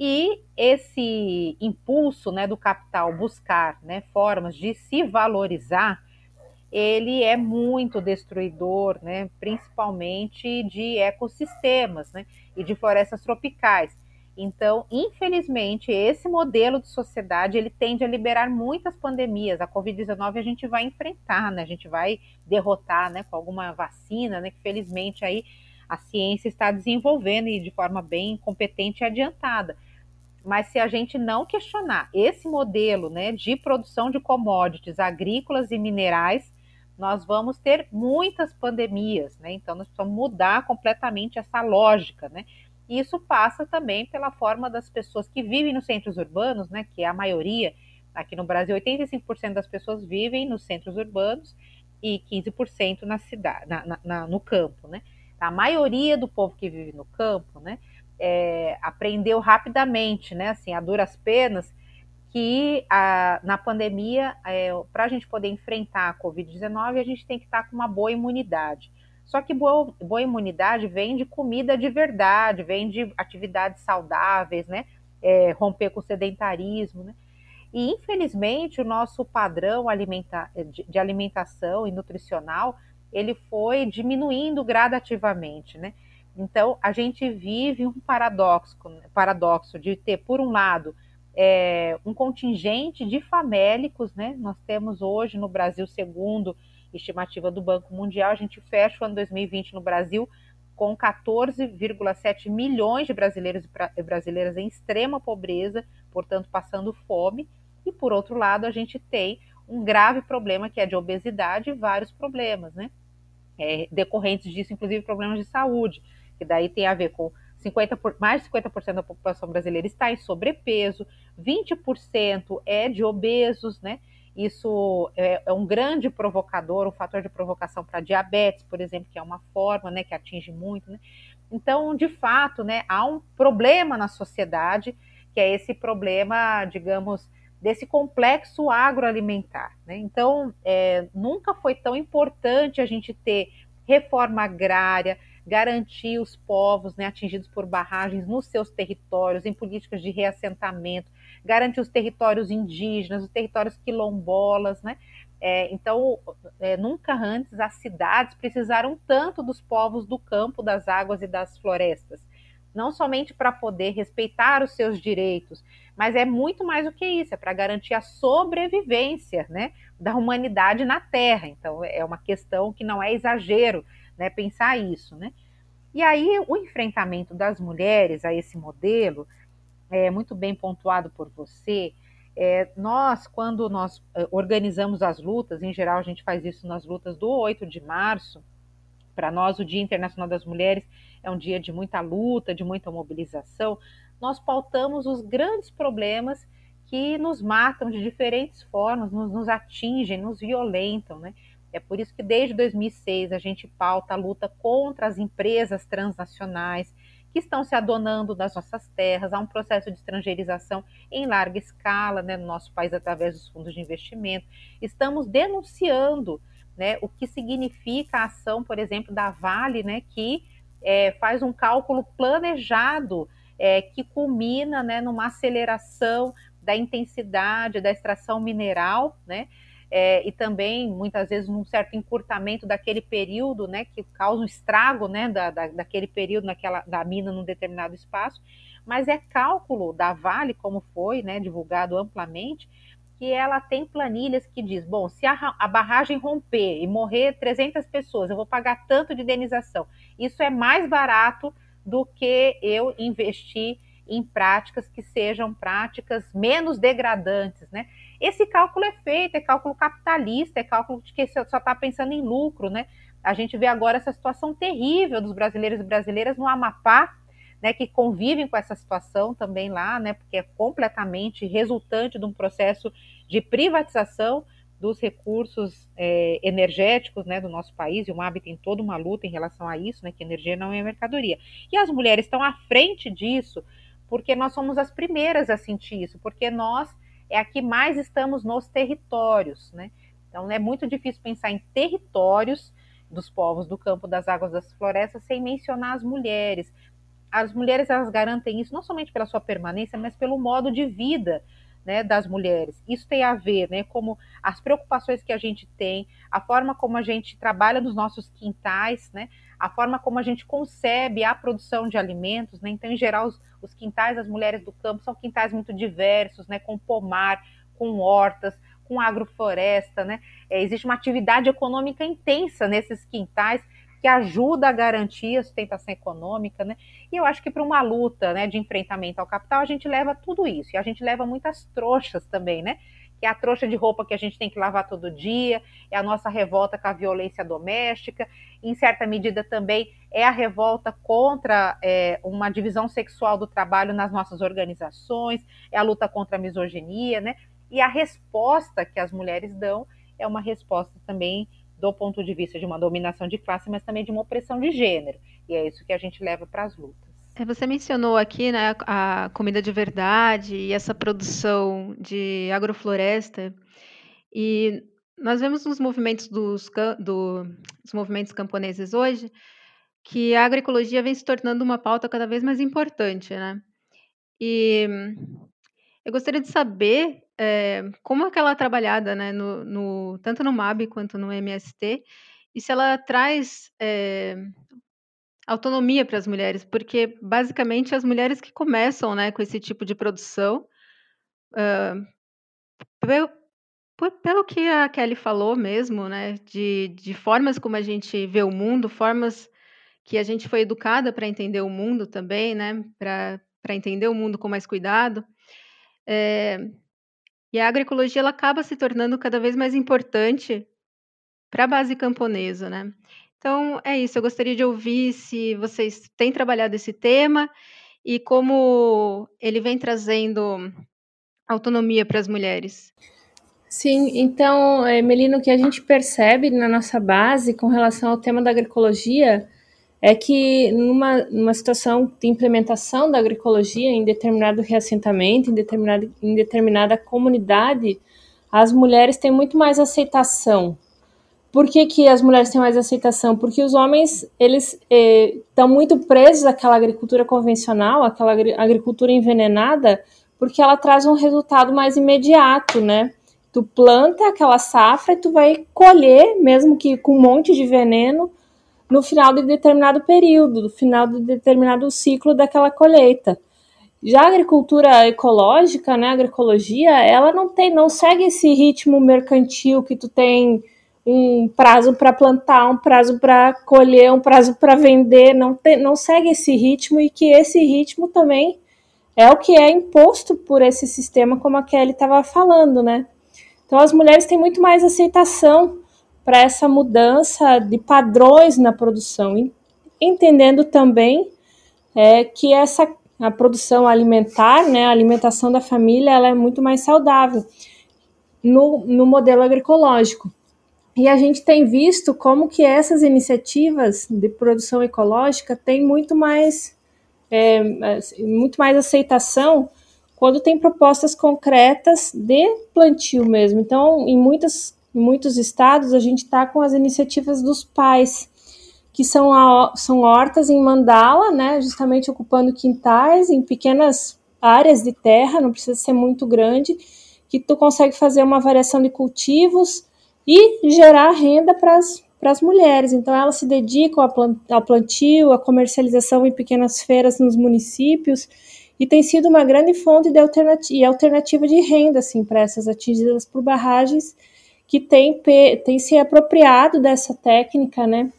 E esse impulso né, do capital buscar né, formas de se valorizar, ele é muito destruidor, né, principalmente de ecossistemas né, e de florestas tropicais. Então, infelizmente, esse modelo de sociedade ele tende a liberar muitas pandemias. A Covid-19 a gente vai enfrentar, né? A gente vai derrotar, né? Com alguma vacina, né? Que felizmente aí a ciência está desenvolvendo e de forma bem competente e adiantada. Mas se a gente não questionar esse modelo, né? De produção de commodities agrícolas e minerais, nós vamos ter muitas pandemias, né? Então nós precisamos mudar completamente essa lógica, né? E isso passa também pela forma das pessoas que vivem nos centros urbanos, né, que é a maioria, aqui no Brasil, 85% das pessoas vivem nos centros urbanos e 15% na cidade, na, na, no campo, né? A maioria do povo que vive no campo, né, é, aprendeu rapidamente, né, assim, a duras penas, que a, na pandemia, é, para a gente poder enfrentar a Covid-19, a gente tem que estar com uma boa imunidade. Só que boa, boa imunidade vem de comida de verdade, vem de atividades saudáveis, né? É, romper com o sedentarismo, né? E infelizmente o nosso padrão alimenta de, de alimentação e nutricional ele foi diminuindo gradativamente, né? Então a gente vive um paradoxo, paradoxo de ter por um lado é, um contingente de famélicos, né? Nós temos hoje no Brasil segundo estimativa do Banco Mundial, a gente fecha o ano 2020 no Brasil com 14,7 milhões de brasileiros e brasileiras em extrema pobreza, portanto passando fome, e por outro lado a gente tem um grave problema que é de obesidade e vários problemas, né? É, decorrentes disso, inclusive problemas de saúde, que daí tem a ver com 50 por, mais de 50% da população brasileira está em sobrepeso, 20% é de obesos, né? Isso é, é, um grande provocador, um fator de provocação para diabetes, por exemplo, que é uma forma né, que atinge muito. Né? Então, de fato, né, há um problema na sociedade, que é esse problema, digamos, desse complexo agroalimentar. Né? Então, é, nunca foi tão importante a gente ter reforma agrária, garantir os povos né, atingidos por barragens nos seus territórios, em políticas de reassentamento, garantir os territórios indígenas, os territórios quilombolas, né? É, então, é, nunca antes as cidades precisaram tanto dos povos do campo, das águas e das florestas. Não somente para poder respeitar os seus direitos, mas é muito mais do que isso, é para garantir a sobrevivência né, da humanidade na Terra. Então, é uma questão que não é exagero né, pensar isso. Né? E aí, o enfrentamento das mulheres a esse modelo é, muito bem pontuado por você. É, nós, quando nós é, organizamos as lutas, em geral a gente faz isso nas lutas do 8 de março, para nós o Dia Internacional das Mulheres é um dia de muita luta, de muita mobilização, nós pautamos os grandes problemas que nos matam de diferentes formas, nos, nos atingem, nos violentam, né? É por isso que desde 2006 a gente pauta a luta contra as empresas transnacionais que estão se adonando das nossas terras. Há um processo de estrangeirização em larga escala né, no nosso país através dos fundos de investimento. Estamos denunciando né, o que significa a ação, por exemplo, da Vale, né, que é, faz um cálculo planejado é, que culmina né, numa aceleração da intensidade da extração mineral, né? É, e também muitas vezes num certo encurtamento daquele período, né, que causa um estrago, né, da, da, daquele período naquela da mina num determinado espaço, mas é cálculo da Vale, como foi, né, divulgado amplamente, que ela tem planilhas que diz, bom, se a, a barragem romper e morrer 300 pessoas, eu vou pagar tanto de indenização. Isso é mais barato do que eu investir em práticas que sejam práticas menos degradantes, né? Esse cálculo é feito, é cálculo capitalista, é cálculo de que só está pensando em lucro, né? A gente vê agora essa situação terrível dos brasileiros e brasileiras no Amapá, né, que convivem com essa situação também lá, né, porque é completamente resultante de um processo de privatização dos recursos é, energéticos né, do nosso país, e o MAB tem toda uma luta em relação a isso, né, que energia não é mercadoria. E as mulheres estão à frente disso, porque nós somos as primeiras a sentir isso, porque nós é a que mais estamos nos territórios, né? Então é muito difícil pensar em territórios dos povos do campo, das águas, das florestas, sem mencionar as mulheres. As mulheres elas garantem isso não somente pela sua permanência, mas pelo modo de vida né, das mulheres. Isso tem a ver, né, como as preocupações que a gente tem, a forma como a gente trabalha nos nossos quintais, né, a forma como a gente concebe a produção de alimentos, né? Então, em geral, os, os quintais das mulheres do campo são quintais muito diversos, né? Com pomar, com hortas, com agrofloresta, né? É, existe uma atividade econômica intensa nesses quintais que ajuda a garantir a sustentação econômica, né? E eu acho que para uma luta, né, de enfrentamento ao capital, a gente leva tudo isso. E a gente leva muitas trouxas também, né? É a trouxa de roupa que a gente tem que lavar todo dia, é a nossa revolta com a violência doméstica, em certa medida também é a revolta contra é, uma divisão sexual do trabalho nas nossas organizações, é a luta contra a misoginia, né? E a resposta que as mulheres dão é uma resposta também do ponto de vista de uma dominação de classe, mas também de uma opressão de gênero. E é isso que a gente leva para as lutas. É, você mencionou aqui né, a comida de verdade e essa produção de agrofloresta. E nós vemos nos movimentos dos, do, dos movimentos camponeses hoje que a agroecologia vem se tornando uma pauta cada vez mais importante, né? E eu gostaria de saber é, como é que ela é trabalhada, né, no, no, tanto no MAB quanto no MST, e se ela traz é, autonomia para as mulheres, porque basicamente as mulheres que começam, né, com esse tipo de produção, uh, pelo, que a Kelly falou mesmo, né, de, de formas como a gente vê o mundo, formas que a gente foi educada para entender o mundo também, né, para entender o mundo com mais cuidado. É, e a agroecologia ela acaba se tornando cada vez mais importante para a base camponesa, né? Então, é isso. Eu gostaria de ouvir se vocês têm trabalhado esse tema e como ele vem trazendo autonomia para as mulheres. Sim, então, é, Melino, o que a gente percebe na nossa base com relação ao tema da agroecologia é que numa, numa situação de implementação da agroecologia em determinado reassentamento, em determinada, em determinada comunidade, as mulheres têm muito mais aceitação por que, que as mulheres têm mais aceitação? Porque os homens, eles estão eh, muito presos àquela agricultura convencional, àquela agricultura envenenada, porque ela traz um resultado mais imediato, né? Tu planta aquela safra e tu vai colher, mesmo que com um monte de veneno, no final de determinado período, no final de determinado ciclo daquela colheita. Já a agricultura ecológica, né, a agroecologia, ela não tem, não segue esse ritmo mercantil que tu tem um prazo para plantar, um prazo para colher, um prazo para vender, não, te, não segue esse ritmo e que esse ritmo também é o que é imposto por esse sistema, como a Kelly estava falando, né? Então as mulheres têm muito mais aceitação para essa mudança de padrões na produção, entendendo também é, que essa a produção alimentar, né, a alimentação da família, ela é muito mais saudável no, no modelo agroecológico E a gente tem visto como que essas iniciativas de produção ecológica têm muito mais, é, muito mais aceitação quando tem propostas concretas de plantio mesmo. Então, em, muitas, em muitos estados, a gente está com as iniciativas dos pais, que são, a, são hortas em mandala, né, justamente ocupando quintais em pequenas áreas de terra, não precisa ser muito grande, que tu consegue fazer uma variação de cultivos e gerar renda para as mulheres. Então, elas se dedicam ao plantio, à comercialização em pequenas feiras nos municípios e tem sido uma grande fonte de alternativa, e alternativa de renda assim, para essas atingidas por barragens que tem, tem se apropriado dessa técnica né,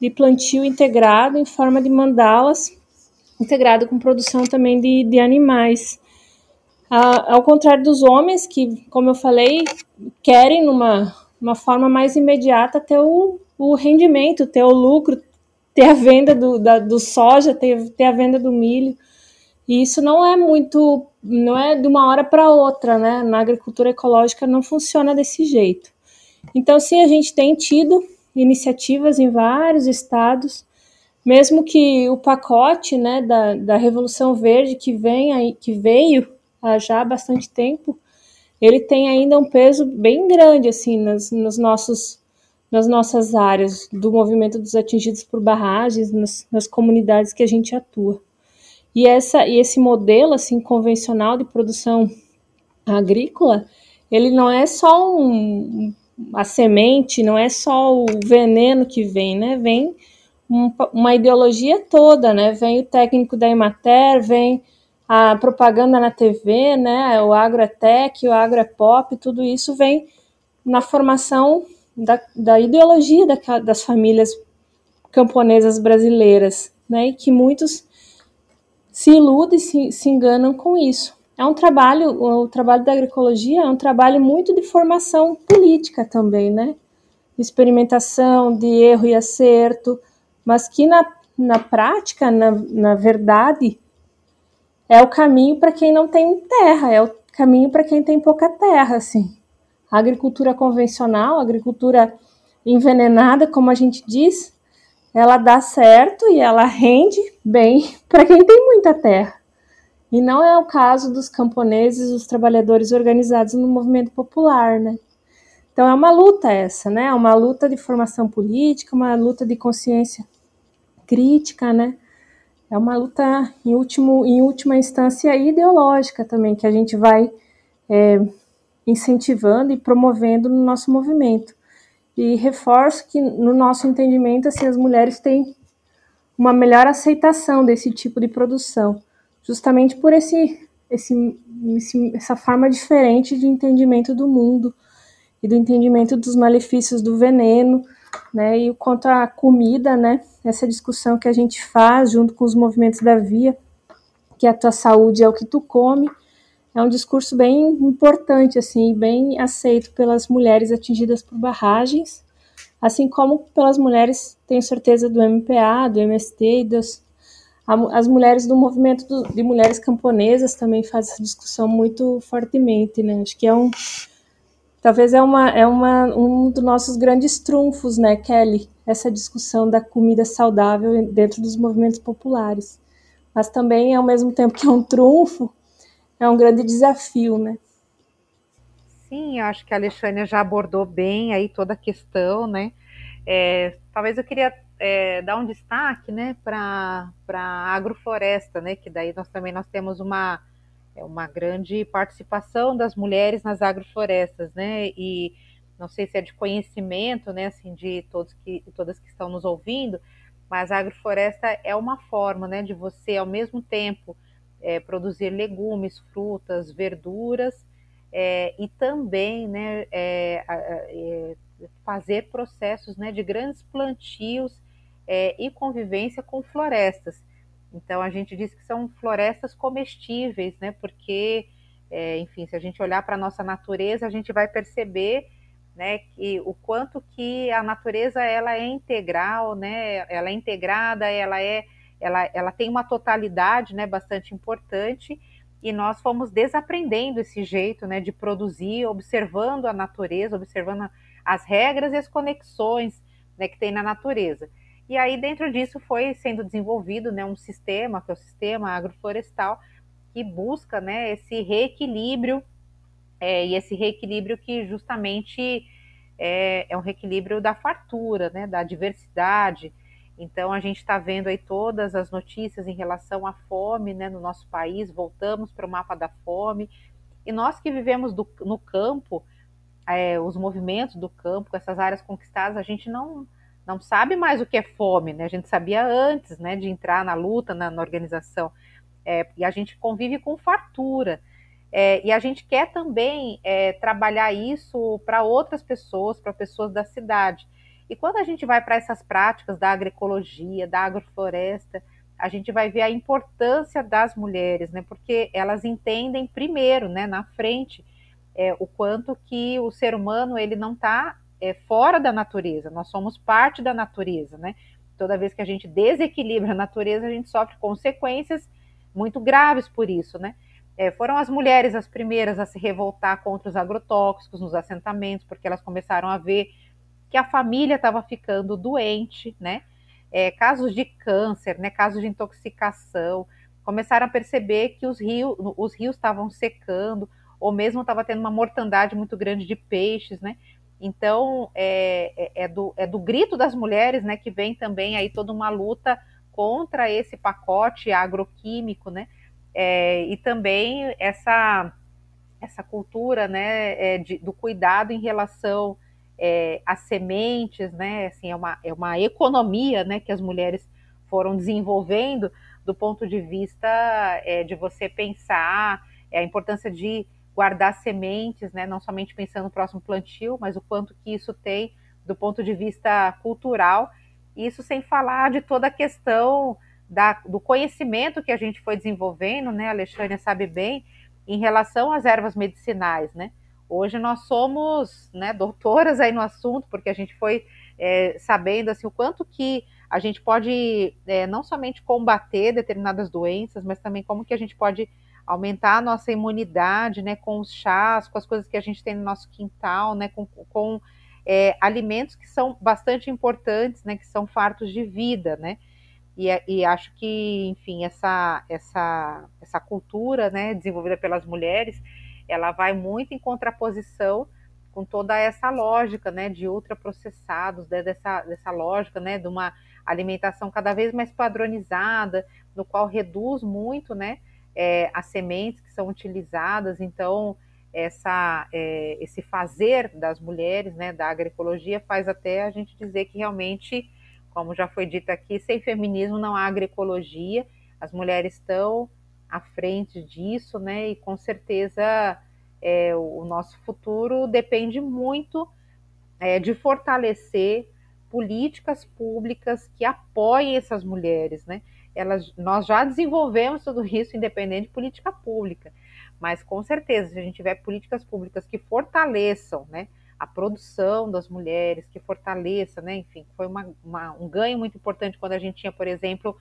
de plantio integrado em forma de mandalas, integrado com produção também de, de animais. Ah, ao contrário dos homens, que, como eu falei, querem numa uma forma mais imediata ter o, o rendimento, ter o lucro, ter a venda do, da, do soja, ter, ter a venda do milho. E isso não é muito, não é de uma hora para outra, né? Na agricultura ecológica não funciona desse jeito. Então, sim, a gente tem tido iniciativas em vários estados, mesmo que o pacote, né, da, da Revolução Verde que vem aí, que veio há já bastante tempo, ele tem ainda um peso bem grande assim nas, nos nossos nas nossas áreas do movimento dos atingidos por barragens, nas, nas comunidades que a gente atua. E, essa, e esse modelo assim convencional de produção agrícola, ele não é só um, a semente, não é só o veneno que vem, né? Vem um, uma ideologia toda, né? Vem o técnico da Emater, vem a propaganda na TV, né? O agrotech, o agropop, tudo isso vem na formação da, da ideologia da, das famílias camponesas brasileiras, né? E que muitos se iludem, se, se enganam com isso. É um trabalho, o trabalho da agroecologia é um trabalho muito de formação política também, né? Experimentação, de erro e acerto, mas que na, na prática, na, na verdade, é o caminho para quem não tem terra, é o caminho para quem tem pouca terra, assim. A agricultura convencional, a agricultura envenenada, como a gente diz, ela dá certo e ela rende bem para quem tem muita terra. E não é o caso dos camponeses, dos trabalhadores organizados no movimento popular, né? Então é uma luta essa, né? É uma luta de formação política, uma luta de consciência crítica, né? É uma luta em, último, em última instância ideológica também, que a gente vai é, incentivando e promovendo no nosso movimento. E reforço que, no nosso entendimento, assim, as mulheres têm uma melhor aceitação desse tipo de produção, justamente por esse, esse, esse, essa forma diferente de entendimento do mundo e do entendimento dos malefícios do veneno, né, e quanto à comida, né, essa discussão que a gente faz junto com os movimentos da Via, que a tua saúde é o que tu come, é um discurso bem importante, assim, bem aceito pelas mulheres atingidas por barragens, assim como pelas mulheres, tenho certeza, do MPA, do MST e das as mulheres do movimento de mulheres camponesas também fazem essa discussão muito fortemente, né? Acho que é um talvez é uma é uma um dos nossos grandes trunfos, né, Kelly? Essa discussão da comida saudável dentro dos movimentos populares. Mas também ao mesmo tempo que é um trunfo, é um grande desafio, né? Sim, acho que a Alexandra já abordou bem aí toda a questão, né? É, talvez eu queria é, dar um destaque, né, para a agrofloresta, né? Que daí nós também nós temos uma é uma grande participação das mulheres nas agroflorestas, né? E não sei se é de conhecimento, né, assim, de todos que todas que estão nos ouvindo, mas a agrofloresta é uma forma, né, de você ao mesmo tempo é, produzir legumes, frutas, verduras é, e também né, é, é fazer processos né, de grandes plantios é, e convivência com florestas. Então a gente diz que são florestas comestíveis, né, porque, é, enfim, se a gente olhar para a nossa natureza, a gente vai perceber né, que o quanto que a natureza ela é integral, né, ela é integrada, ela é ela, ela tem uma totalidade né, bastante importante e nós fomos desaprendendo esse jeito né, de produzir, observando a natureza, observando as regras e as conexões né, que tem na natureza. E aí, dentro disso, foi sendo desenvolvido né, um sistema, que é o sistema agroflorestal, que busca né, esse reequilíbrio, é, e esse reequilíbrio que justamente é, é um reequilíbrio da fartura, né, da diversidade. Então, a gente está vendo aí todas as notícias em relação à fome né, no nosso país, voltamos para o mapa da fome, e nós que vivemos do, no campo, é, os movimentos do campo, essas áreas conquistadas, a gente não, não sabe mais o que é fome, né? A gente sabia antes, né, de entrar na luta, na, na organização. É, e a gente convive com fartura. É, e a gente quer também é, trabalhar isso para outras pessoas, para pessoas da cidade. E quando a gente vai para essas práticas da agroecologia, da agrofloresta, a gente vai ver a importância das mulheres, né? Porque elas entendem primeiro, né, na frente, é, o quanto que o ser humano ele não está é, fora da natureza. Nós somos parte da natureza, né? Toda vez que a gente desequilibra a natureza, a gente sofre consequências muito graves por isso, né? É, foram as mulheres as primeiras a se revoltar contra os agrotóxicos nos assentamentos, porque elas começaram a ver que a família estava ficando doente, né? é, casos de câncer, né, casos de intoxicação, começaram a perceber que os rios os rios estavam secando, ou mesmo estava tendo uma mortandade muito grande de peixes, né? Então é, é, é, do, é do grito das mulheres, né, que vem também aí toda uma luta contra esse pacote agroquímico, né? É, e também essa essa cultura, né, é, de, do cuidado em relação é, as sementes, né? Assim, é uma, é uma economia, né? Que as mulheres foram desenvolvendo do ponto de vista é, de você pensar é, a importância de guardar sementes, né? Não somente pensando no próximo plantio, mas o quanto que isso tem do ponto de vista cultural. Isso sem falar de toda a questão da, do conhecimento que a gente foi desenvolvendo, né? A Alexandre sabe bem, em relação às ervas medicinais, né? Hoje nós somos né, doutoras aí no assunto, porque a gente foi é, sabendo assim, o quanto que a gente pode é, não somente combater determinadas doenças, mas também como que a gente pode aumentar a nossa imunidade, né, com os chás, com as coisas que a gente tem no nosso quintal, né, com, com é, alimentos que são bastante importantes, né, que são fartos de vida, né, e, e, acho que, enfim, essa, essa, essa cultura, né, desenvolvida pelas mulheres, ela vai muito em contraposição com toda essa lógica, né, de ultraprocessados, né, dessa, dessa lógica, né, de uma alimentação cada vez mais padronizada, no qual reduz muito, né, é, as sementes que são utilizadas. Então, essa, é, esse fazer das mulheres, né, da agroecologia, faz até a gente dizer que realmente, como já foi dito aqui, sem feminismo não há agroecologia. As mulheres estão à frente disso, né? E com certeza é, o nosso futuro depende muito é, de fortalecer políticas públicas que apoiem essas mulheres, né? Elas, nós já desenvolvemos tudo isso independente de política pública, mas com certeza, se a gente tiver políticas públicas que fortaleçam, né? a produção das mulheres, que fortaleça, né? Enfim, foi uma, uma, um ganho muito importante quando a gente tinha, por exemplo,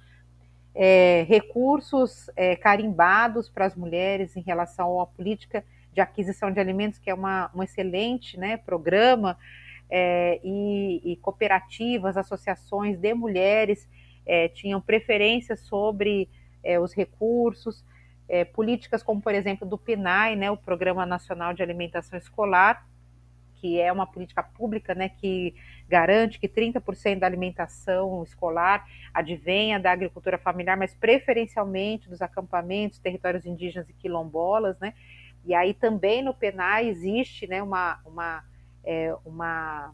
é, recursos é, carimbados para as mulheres em relação à política de aquisição de alimentos, que é uma, um excelente né, programa, é, e, e, cooperativas, associações de mulheres é, tinham preferência sobre é, os recursos, é, políticas como, por exemplo, do PNAE, né, o Programa Nacional de Alimentação Escolar, que é uma política pública né, que garante que 30% da alimentação escolar advenha da agricultura familiar, mas preferencialmente dos acampamentos, territórios indígenas e quilombolas, né? E aí também no PENAI existe né, uma, uma, é, uma,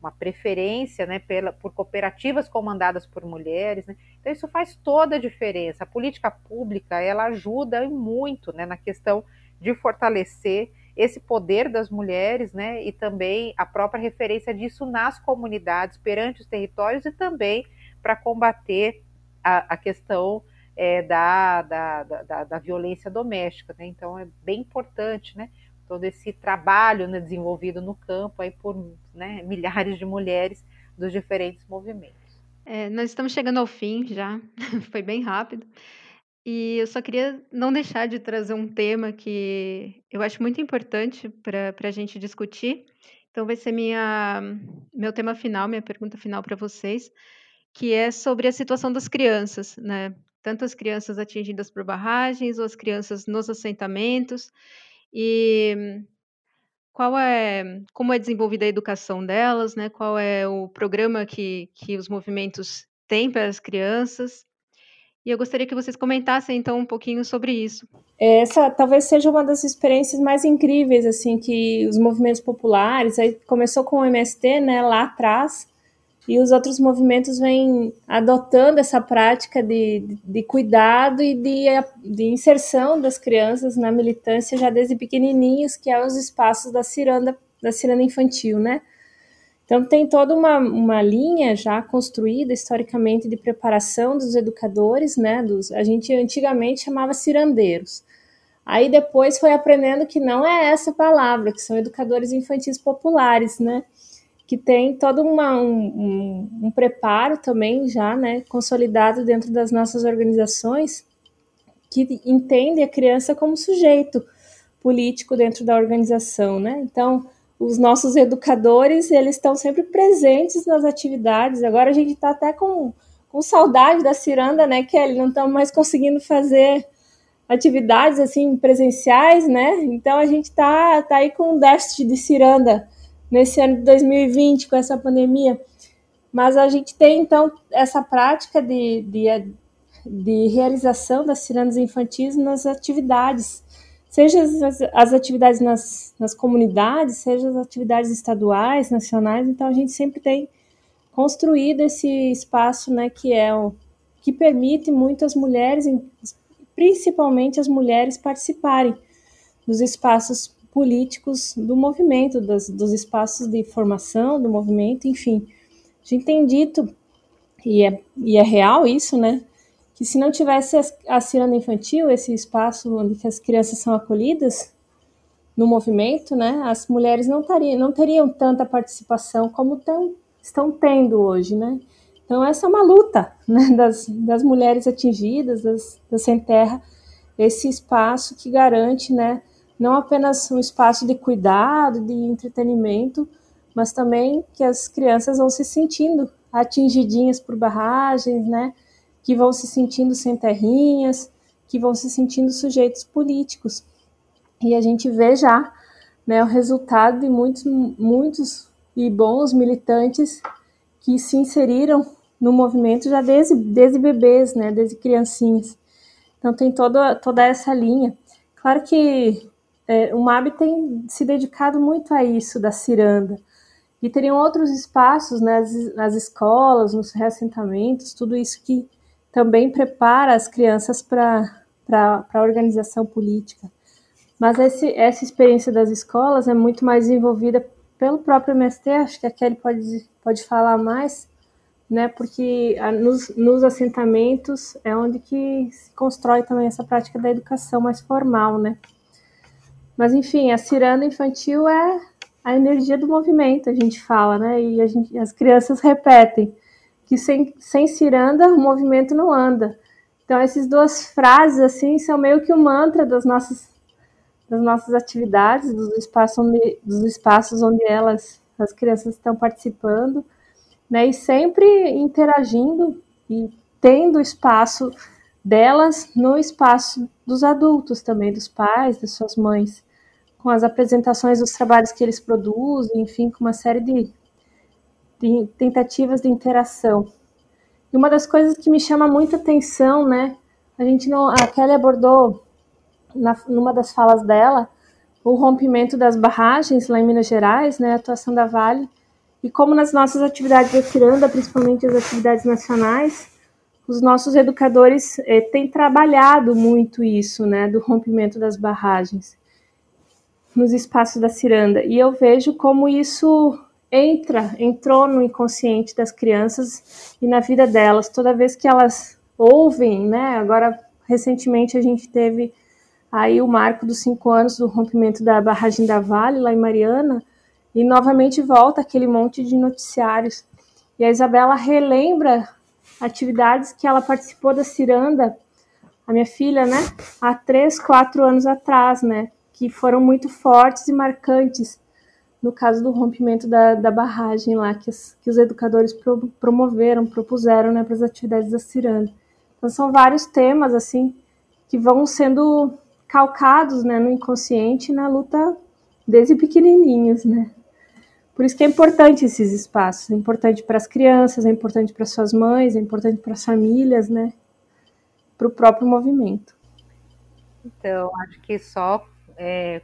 uma preferência né, pela, por cooperativas comandadas por mulheres. Né? Então isso faz toda a diferença. A política pública ela ajuda muito né, na questão de fortalecer esse poder das mulheres, né, e também a própria referência disso nas comunidades, perante os territórios e também para combater a, a questão é, da, da, da, da, violência doméstica, né? Então é bem importante, né? Todo esse trabalho né, desenvolvido no campo aí por né, milhares de mulheres dos diferentes movimentos. É, nós estamos chegando ao fim já, foi bem rápido. E eu só queria não deixar de trazer um tema que eu acho muito importante para a gente discutir, Então vai ser minha meu tema final, minha pergunta final para vocês, que é sobre a situação das crianças, né? Tanto as crianças atingidas por barragens ou as crianças nos assentamentos e qual é como é desenvolvida a educação delas, né? Qual é o programa que que os movimentos têm para as crianças? E eu gostaria que vocês comentassem então um pouquinho sobre isso. Essa talvez seja uma das experiências mais incríveis assim que os movimentos populares, aí começou com o MST, né, lá atrás, e os outros movimentos vêm adotando essa prática de, de cuidado e de, de inserção das crianças na militância já desde pequenininhos, que é os espaços da ciranda, da ciranda infantil, né? Então, tem toda uma, uma linha já construída historicamente de preparação dos educadores, né? Dos, a gente antigamente chamava cirandeiros. Aí depois foi aprendendo que não é essa palavra, que são educadores infantis populares, né? Que tem todo uma, um, um, um preparo também já, né? Consolidado dentro das nossas organizações, que entende a criança como sujeito político dentro da organização, né? Então, os nossos educadores, eles estão sempre presentes nas atividades. Agora a gente está até com, com saudade da ciranda, né, Kelly? Não estamos mais conseguindo fazer atividades assim presenciais, né? Então a gente está tá aí com um déficit de ciranda nesse ano de 2020 com essa pandemia. Mas a gente tem então essa prática de, de, de realização das cirandas infantis nas atividades seja as, as atividades nas, nas comunidades, seja as atividades estaduais, nacionais, então a gente sempre tem construído esse espaço, né, que é o que permite muitas mulheres, principalmente as mulheres, participarem dos espaços políticos do movimento, das, dos espaços de formação do movimento, enfim. A gente tem dito, e é, e é real isso, né, que se não tivesse a ciranda infantil, esse espaço onde as crianças são acolhidas no movimento, né, as mulheres não, tariam, não teriam tanta participação como tão, estão tendo hoje, né. Então essa é uma luta né, das, das mulheres atingidas, das, das sem terra, esse espaço que garante, né, não apenas um espaço de cuidado, de entretenimento, mas também que as crianças vão se sentindo atingidinhas por barragens, né, que vão se sentindo sem terrinhas, que vão se sentindo sujeitos políticos. E a gente vê já né, o resultado de muitos, muitos e bons militantes que se inseriram no movimento já desde, desde bebês, né, desde criancinhas. Então tem toda, toda essa linha. Claro que é, o MAB tem se dedicado muito a isso da ciranda. E teriam outros espaços né, nas, nas escolas, nos reassentamentos, tudo isso que também prepara as crianças para a organização política. Mas esse, essa experiência das escolas é muito mais desenvolvida pelo próprio MST, acho que a Kelly pode, pode falar mais, né, porque nos, nos assentamentos é onde que se constrói também essa prática da educação mais formal, né. Mas, enfim, a ciranda infantil é a energia do movimento, a gente fala, né, e gente, as crianças repetem que sem, sem ciranda o movimento não anda. Então essas duas frases assim são meio que o mantra das nossas das nossas atividades, dos espaços onde, dos espaços onde elas as crianças estão participando, né? E sempre interagindo e tendo espaço delas no espaço dos adultos também, dos pais, das suas mães, com as apresentações dos trabalhos que eles produzem, enfim, com uma série de de tentativas de interação. E uma das coisas que me chama muita atenção, né? A gente não, a Kelly abordou na, numa das falas dela o rompimento das barragens lá em Minas Gerais, né? A atuação da Vale e como nas nossas atividades de Ciranda, principalmente as atividades nacionais, os nossos educadores eh, têm trabalhado muito isso, né? Do rompimento das barragens nos espaços da ciranda. E eu vejo como isso entra, entrou no inconsciente das crianças e na vida delas. Toda vez que elas ouvem, né? Agora, recentemente a gente teve aí o marco dos cinco anos do rompimento da barragem da Vale, lá em Mariana, e novamente volta aquele monte de noticiários. E a Isabela relembra atividades que ela participou da Ciranda, a minha filha, né? Há três, quatro anos atrás, né? Que foram muito fortes e marcantes no caso do rompimento da, da barragem lá, que, que os educadores pro, promoveram, propuseram né, para as atividades da Ciranda. Então, são vários temas, assim, que vão sendo calcados né, no inconsciente na luta desde pequenininhos, né? Por isso que é importante esses espaços, é importante para as crianças, é importante para suas mães, é importante para as famílias, né? Para o próprio movimento. Então, acho que só é,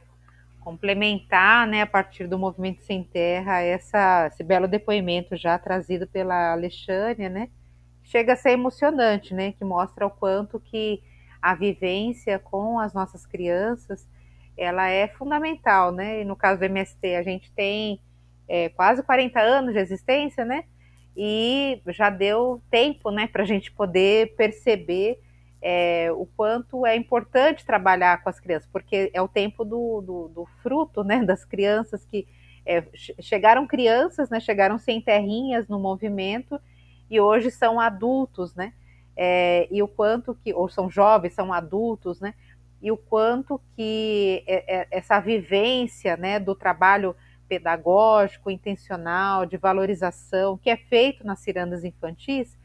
complementar, né, a partir do Movimento Sem Terra, essa, esse belo depoimento já trazido pela Alexânia, né, chega a ser emocionante, né, que mostra o quanto que a vivência com as nossas crianças, ela é fundamental, né, e no caso do MST, a gente tem é, quase 40 anos de existência, né, e já deu tempo, né, para a gente poder perceber é, o quanto é importante trabalhar com as crianças, porque é o tempo do, do, do fruto, né, das crianças que é, chegaram crianças, né, chegaram sem terrinhas no movimento e hoje são adultos, né, é, e o quanto que, ou são jovens, são adultos, né, e o quanto que é, é, essa vivência, né, do trabalho pedagógico, intencional, de valorização, que é feito nas cirandas infantis,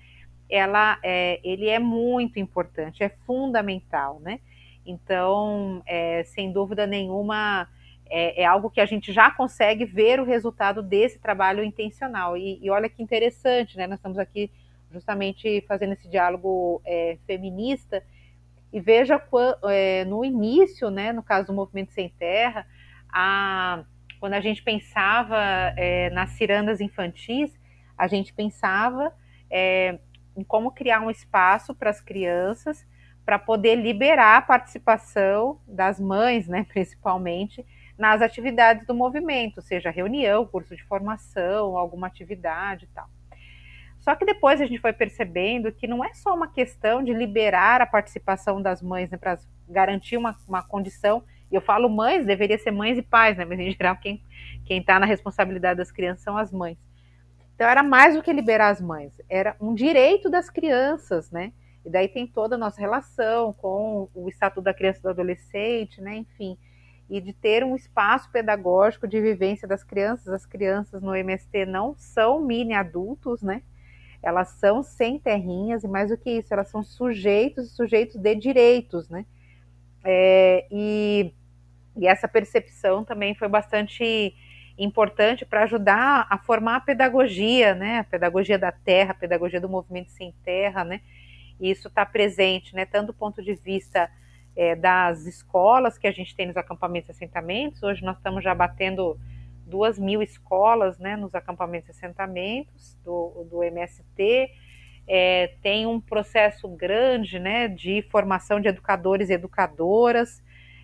ela é, ele é muito importante, é fundamental, né? Então, é, sem dúvida nenhuma, é, é, algo que a gente já consegue ver o resultado desse trabalho intencional. E, e olha que interessante, né? Nós estamos aqui justamente fazendo esse diálogo é, feminista e veja é, no início, né, no caso do Movimento Sem Terra, a, quando a gente pensava é, nas cirandas infantis, a gente pensava é, em como criar um espaço para as crianças para poder liberar a participação das mães, né, principalmente, nas atividades do movimento, seja reunião, curso de formação, alguma atividade e tal. Só que depois a gente foi percebendo que não é só uma questão de liberar a participação das mães né, para garantir uma, uma condição. E eu falo mães, deveria ser mães e pais, né? Mas em geral quem está na responsabilidade das crianças são as mães. Então era mais do que liberar as mães, era um direito das crianças, né? E daí tem toda a nossa relação com o Estatuto da Criança e do Adolescente, né? Enfim, e de ter um espaço pedagógico de vivência das crianças. As crianças no MST não são mini adultos, né? Elas são sem terrinhas, e mais do que isso, elas são sujeitos sujeitos de direitos, né? É, e, e essa percepção também foi bastante importante para ajudar a formar a pedagogia, né? A pedagogia da terra, a pedagogia do movimento sem terra, né? E isso está presente, né? Tanto do ponto de vista é, das escolas que a gente tem nos acampamentos e assentamentos. Hoje nós estamos já batendo duas mil escolas, né? Nos acampamentos e assentamentos do, do MST. É, tem um processo grande, né? De formação de educadores e educadoras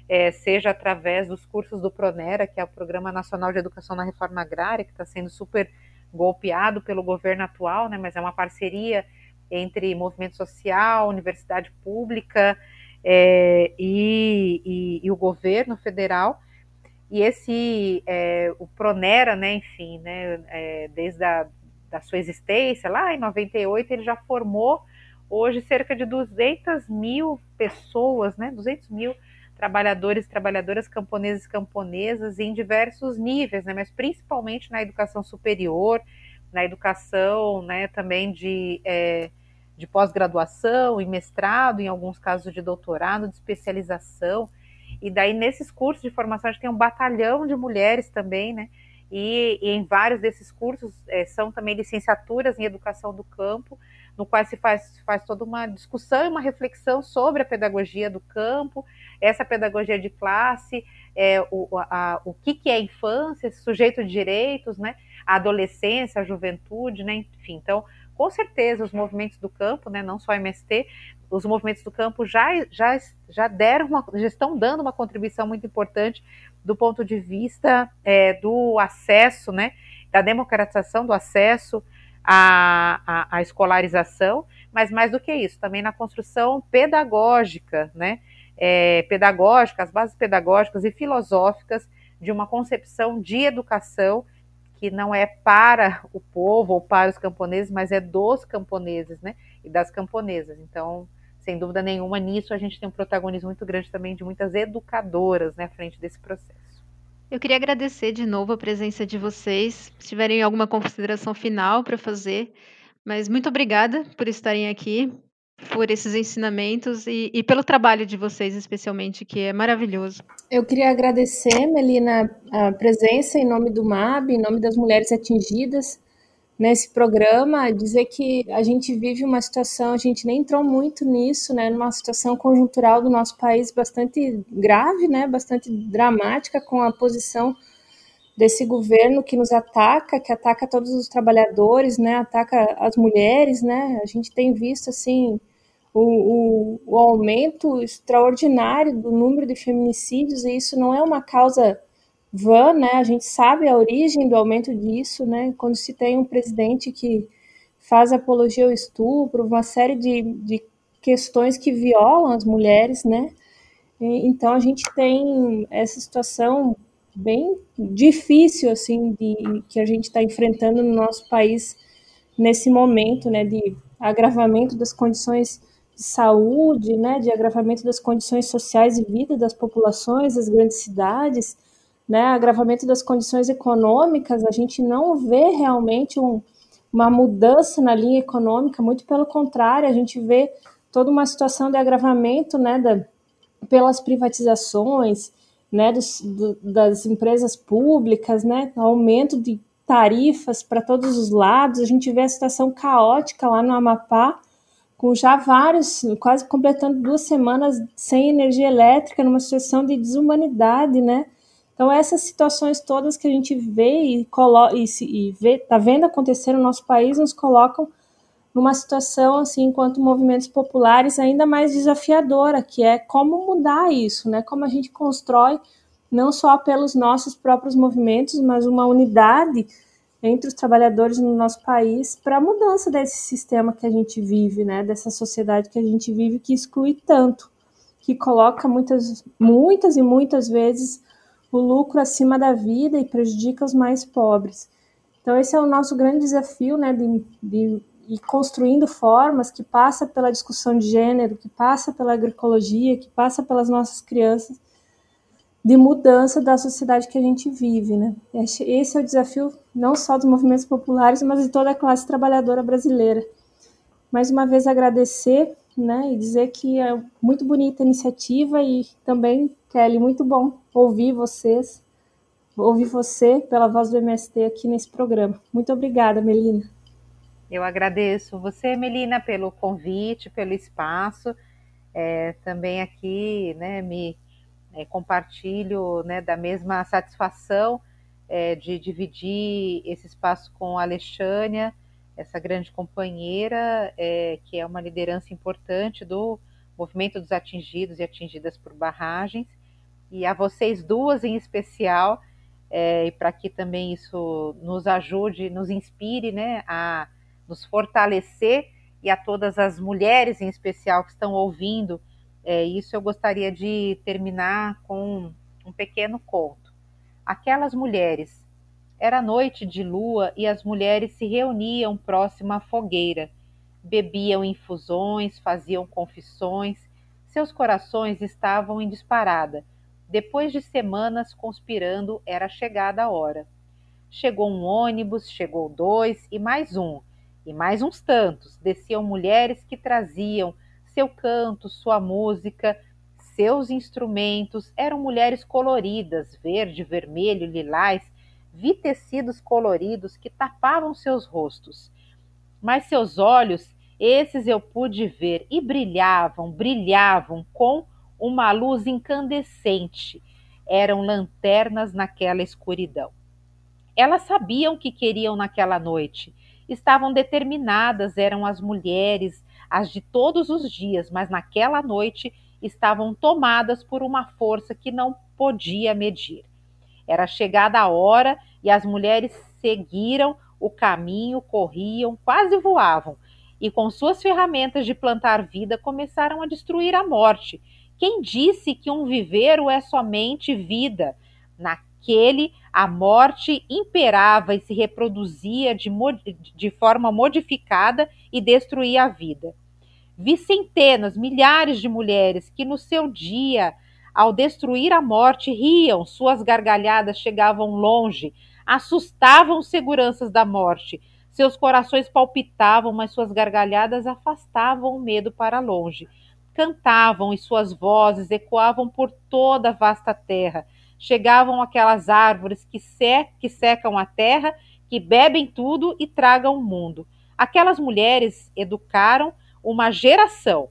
é, seja através dos cursos do Pronera, que é o Programa Nacional de Educação na Reforma Agrária, que está sendo super golpeado pelo governo atual, né, mas é uma parceria entre movimento social, universidade pública é, e, e, e, o governo federal. E esse, é, o Pronera, né, enfim, né, é, desde a da sua existência, lá em 98, ele já formou hoje cerca de 200 mil pessoas, né, 200 mil trabalhadores trabalhadoras camponeses camponesas em diversos níveis, né, mas principalmente na educação superior, na educação né, também de, é, de pós-graduação e mestrado, em alguns casos de doutorado, de especialização. E daí, nesses cursos de formação, a gente tem um batalhão de mulheres também, né? E, e em vários desses cursos é, são também licenciaturas em educação do campo, no qual se faz, faz toda uma discussão e uma reflexão sobre a pedagogia do campo, essa pedagogia de classe, é, o, a, o que, que é infância, sujeito de direitos, né, a adolescência, a juventude, né, enfim. Então, com certeza, os movimentos do campo, né, não só a MST, os movimentos do campo já, já, já deram uma, já estão dando uma contribuição muito importante do ponto de vista é, do acesso, né, da democratização do acesso à, à, à escolarização, mas mais do que isso, também na construção pedagógica, né, é, pedagógica, as bases pedagógicas e filosóficas de uma concepção de educação que não é para o povo ou para os camponeses, mas é dos camponeses, né, e das camponesas. Então, sem dúvida nenhuma, nisso a gente tem um protagonismo muito grande também de muitas educadoras, né, frente desse processo. Eu queria agradecer de novo a presença de vocês. Se tiverem alguma consideração final para fazer, mas muito obrigada por estarem aqui, por esses ensinamentos e, e, pelo trabalho de vocês, especialmente, que é maravilhoso. Eu queria agradecer, Melina, a presença em nome do MAB, em nome das mulheres atingidas nesse programa, dizer que a gente vive uma situação, a gente nem entrou muito nisso, né, numa situação conjuntural do nosso país bastante grave, né, bastante dramática com a posição desse governo que nos ataca, que ataca todos os trabalhadores, né, ataca as mulheres, né, a gente tem visto, assim, o, o, o aumento extraordinário do número de feminicídios, e isso não é uma causa vã, né? A gente sabe a origem do aumento disso, né? Quando se tem um presidente que faz apologia ao estupro, uma série de, de questões que violam as mulheres, né? Então a gente tem essa situação bem difícil assim de que a gente está enfrentando no nosso país nesse momento, né? De agravamento das condições de saúde, né? De agravamento das condições sociais e vida das populações das grandes cidades né, agravamento das condições econômicas, a gente não vê realmente um, uma mudança na linha econômica, muito pelo contrário, a gente vê toda uma situação de agravamento né, da, pelas privatizações, né, dos, do, das empresas públicas, né, aumento de tarifas para todos os lados, a gente vê a situação caótica lá no Amapá, com já vários, quase completando duas semanas sem energia elétrica, numa situação de desumanidade, né, então, essas situações todas que a gente vê e, colo e, e vê, tá vendo acontecer no nosso país nos colocam numa situação, assim, enquanto movimentos populares, ainda mais desafiadora, que é como mudar isso, né? Como a gente constrói, não só pelos nossos próprios movimentos, mas uma unidade entre os trabalhadores no nosso país para a mudança desse sistema que a gente vive, né? Dessa sociedade que a gente vive que exclui tanto, que coloca muitas, muitas e muitas vezes o lucro acima da vida e prejudica os mais pobres. Então, esse é o nosso grande desafio, né, de, de ir construindo formas que passa pela discussão de gênero, que passa pela agroecologia, que passa pelas nossas crianças, de mudança da sociedade que a gente vive, né? Esse é o desafio não só dos movimentos populares, mas de toda a classe trabalhadora brasileira. Mais uma vez agradecer, né, e dizer que é muito bonita a iniciativa e também Kelly, muito bom ouvir vocês, ouvir você pela voz do MST aqui nesse programa. Muito obrigada, Melina. Eu agradeço você, Melina, pelo convite, pelo espaço. É, também aqui, né, me é, compartilho né, da mesma satisfação é, de dividir esse espaço com a Alexânia, essa grande companheira, é, que é uma liderança importante do movimento dos atingidos e atingidas por barragens e a vocês duas em especial, é, e para que também isso nos ajude, nos inspire né, a nos fortalecer e a todas as mulheres em especial que estão ouvindo é, isso, eu gostaria de terminar com um pequeno conto. Aquelas mulheres. Era noite de lua e as mulheres se reuniam próximo à fogueira. Bebiam infusões, faziam confissões. Seus corações estavam em disparada depois de semanas conspirando, era chegada a hora. Chegou um ônibus, chegou dois e mais um, e mais uns tantos. Desciam mulheres que traziam seu canto, sua música, seus instrumentos. Eram mulheres coloridas, verde, vermelho, lilás, vi tecidos coloridos que tapavam seus rostos. Mas seus olhos, esses eu pude ver, e brilhavam, brilhavam com uma luz incandescente. Eram lanternas naquela escuridão. Elas sabiam o que queriam naquela noite. Estavam determinadas, eram as mulheres, as de todos os dias, mas naquela noite estavam tomadas por uma força que não podia medir. Era chegada a hora e as mulheres seguiram o caminho, corriam, quase voavam, e com suas ferramentas de plantar vida começaram a destruir a morte quem disse que um viveiro é somente vida? Naquele, a morte imperava e se reproduzia de, de forma modificada e destruía a vida. Vi centenas, milhares de mulheres que no seu dia ao destruir a morte, riam, suas gargalhadas chegavam longe, assustavam seguranças da morte. Seus corações palpitavam, mas suas gargalhadas afastavam o medo para longe. Cantavam e suas vozes ecoavam por toda a vasta terra. Chegavam aquelas árvores que, sec que secam a terra, que bebem tudo e tragam o mundo. Aquelas mulheres educaram uma geração,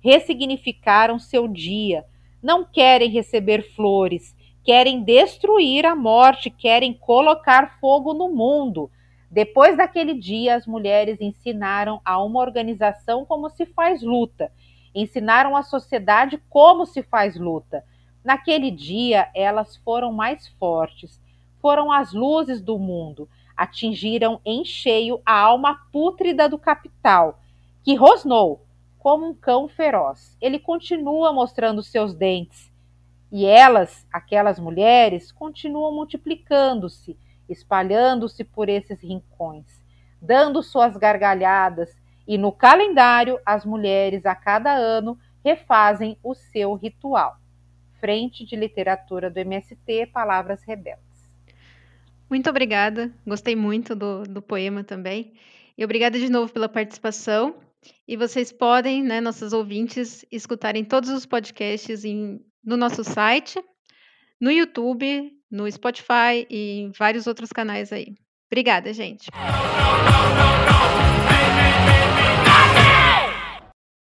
ressignificaram seu dia, não querem receber flores, querem destruir a morte, querem colocar fogo no mundo. Depois daquele dia, as mulheres ensinaram a uma organização como se faz luta, ensinaram à sociedade como se faz luta. Naquele dia, elas foram mais fortes, foram as luzes do mundo, atingiram em cheio a alma pútrida do capital, que rosnou como um cão feroz. Ele continua mostrando seus dentes, e elas, aquelas mulheres, continuam multiplicando-se, espalhando-se por esses rincões, dando suas gargalhadas, e no calendário as mulheres a cada ano refazem o seu ritual. Frente de Literatura do MST, Palavras Rebeldes. Muito obrigada, gostei muito do, do poema também. E obrigada de novo pela participação. E vocês podem, né, nossos ouvintes, escutarem todos os podcasts em no nosso site, no YouTube, no Spotify e em vários outros canais aí. Obrigada, gente.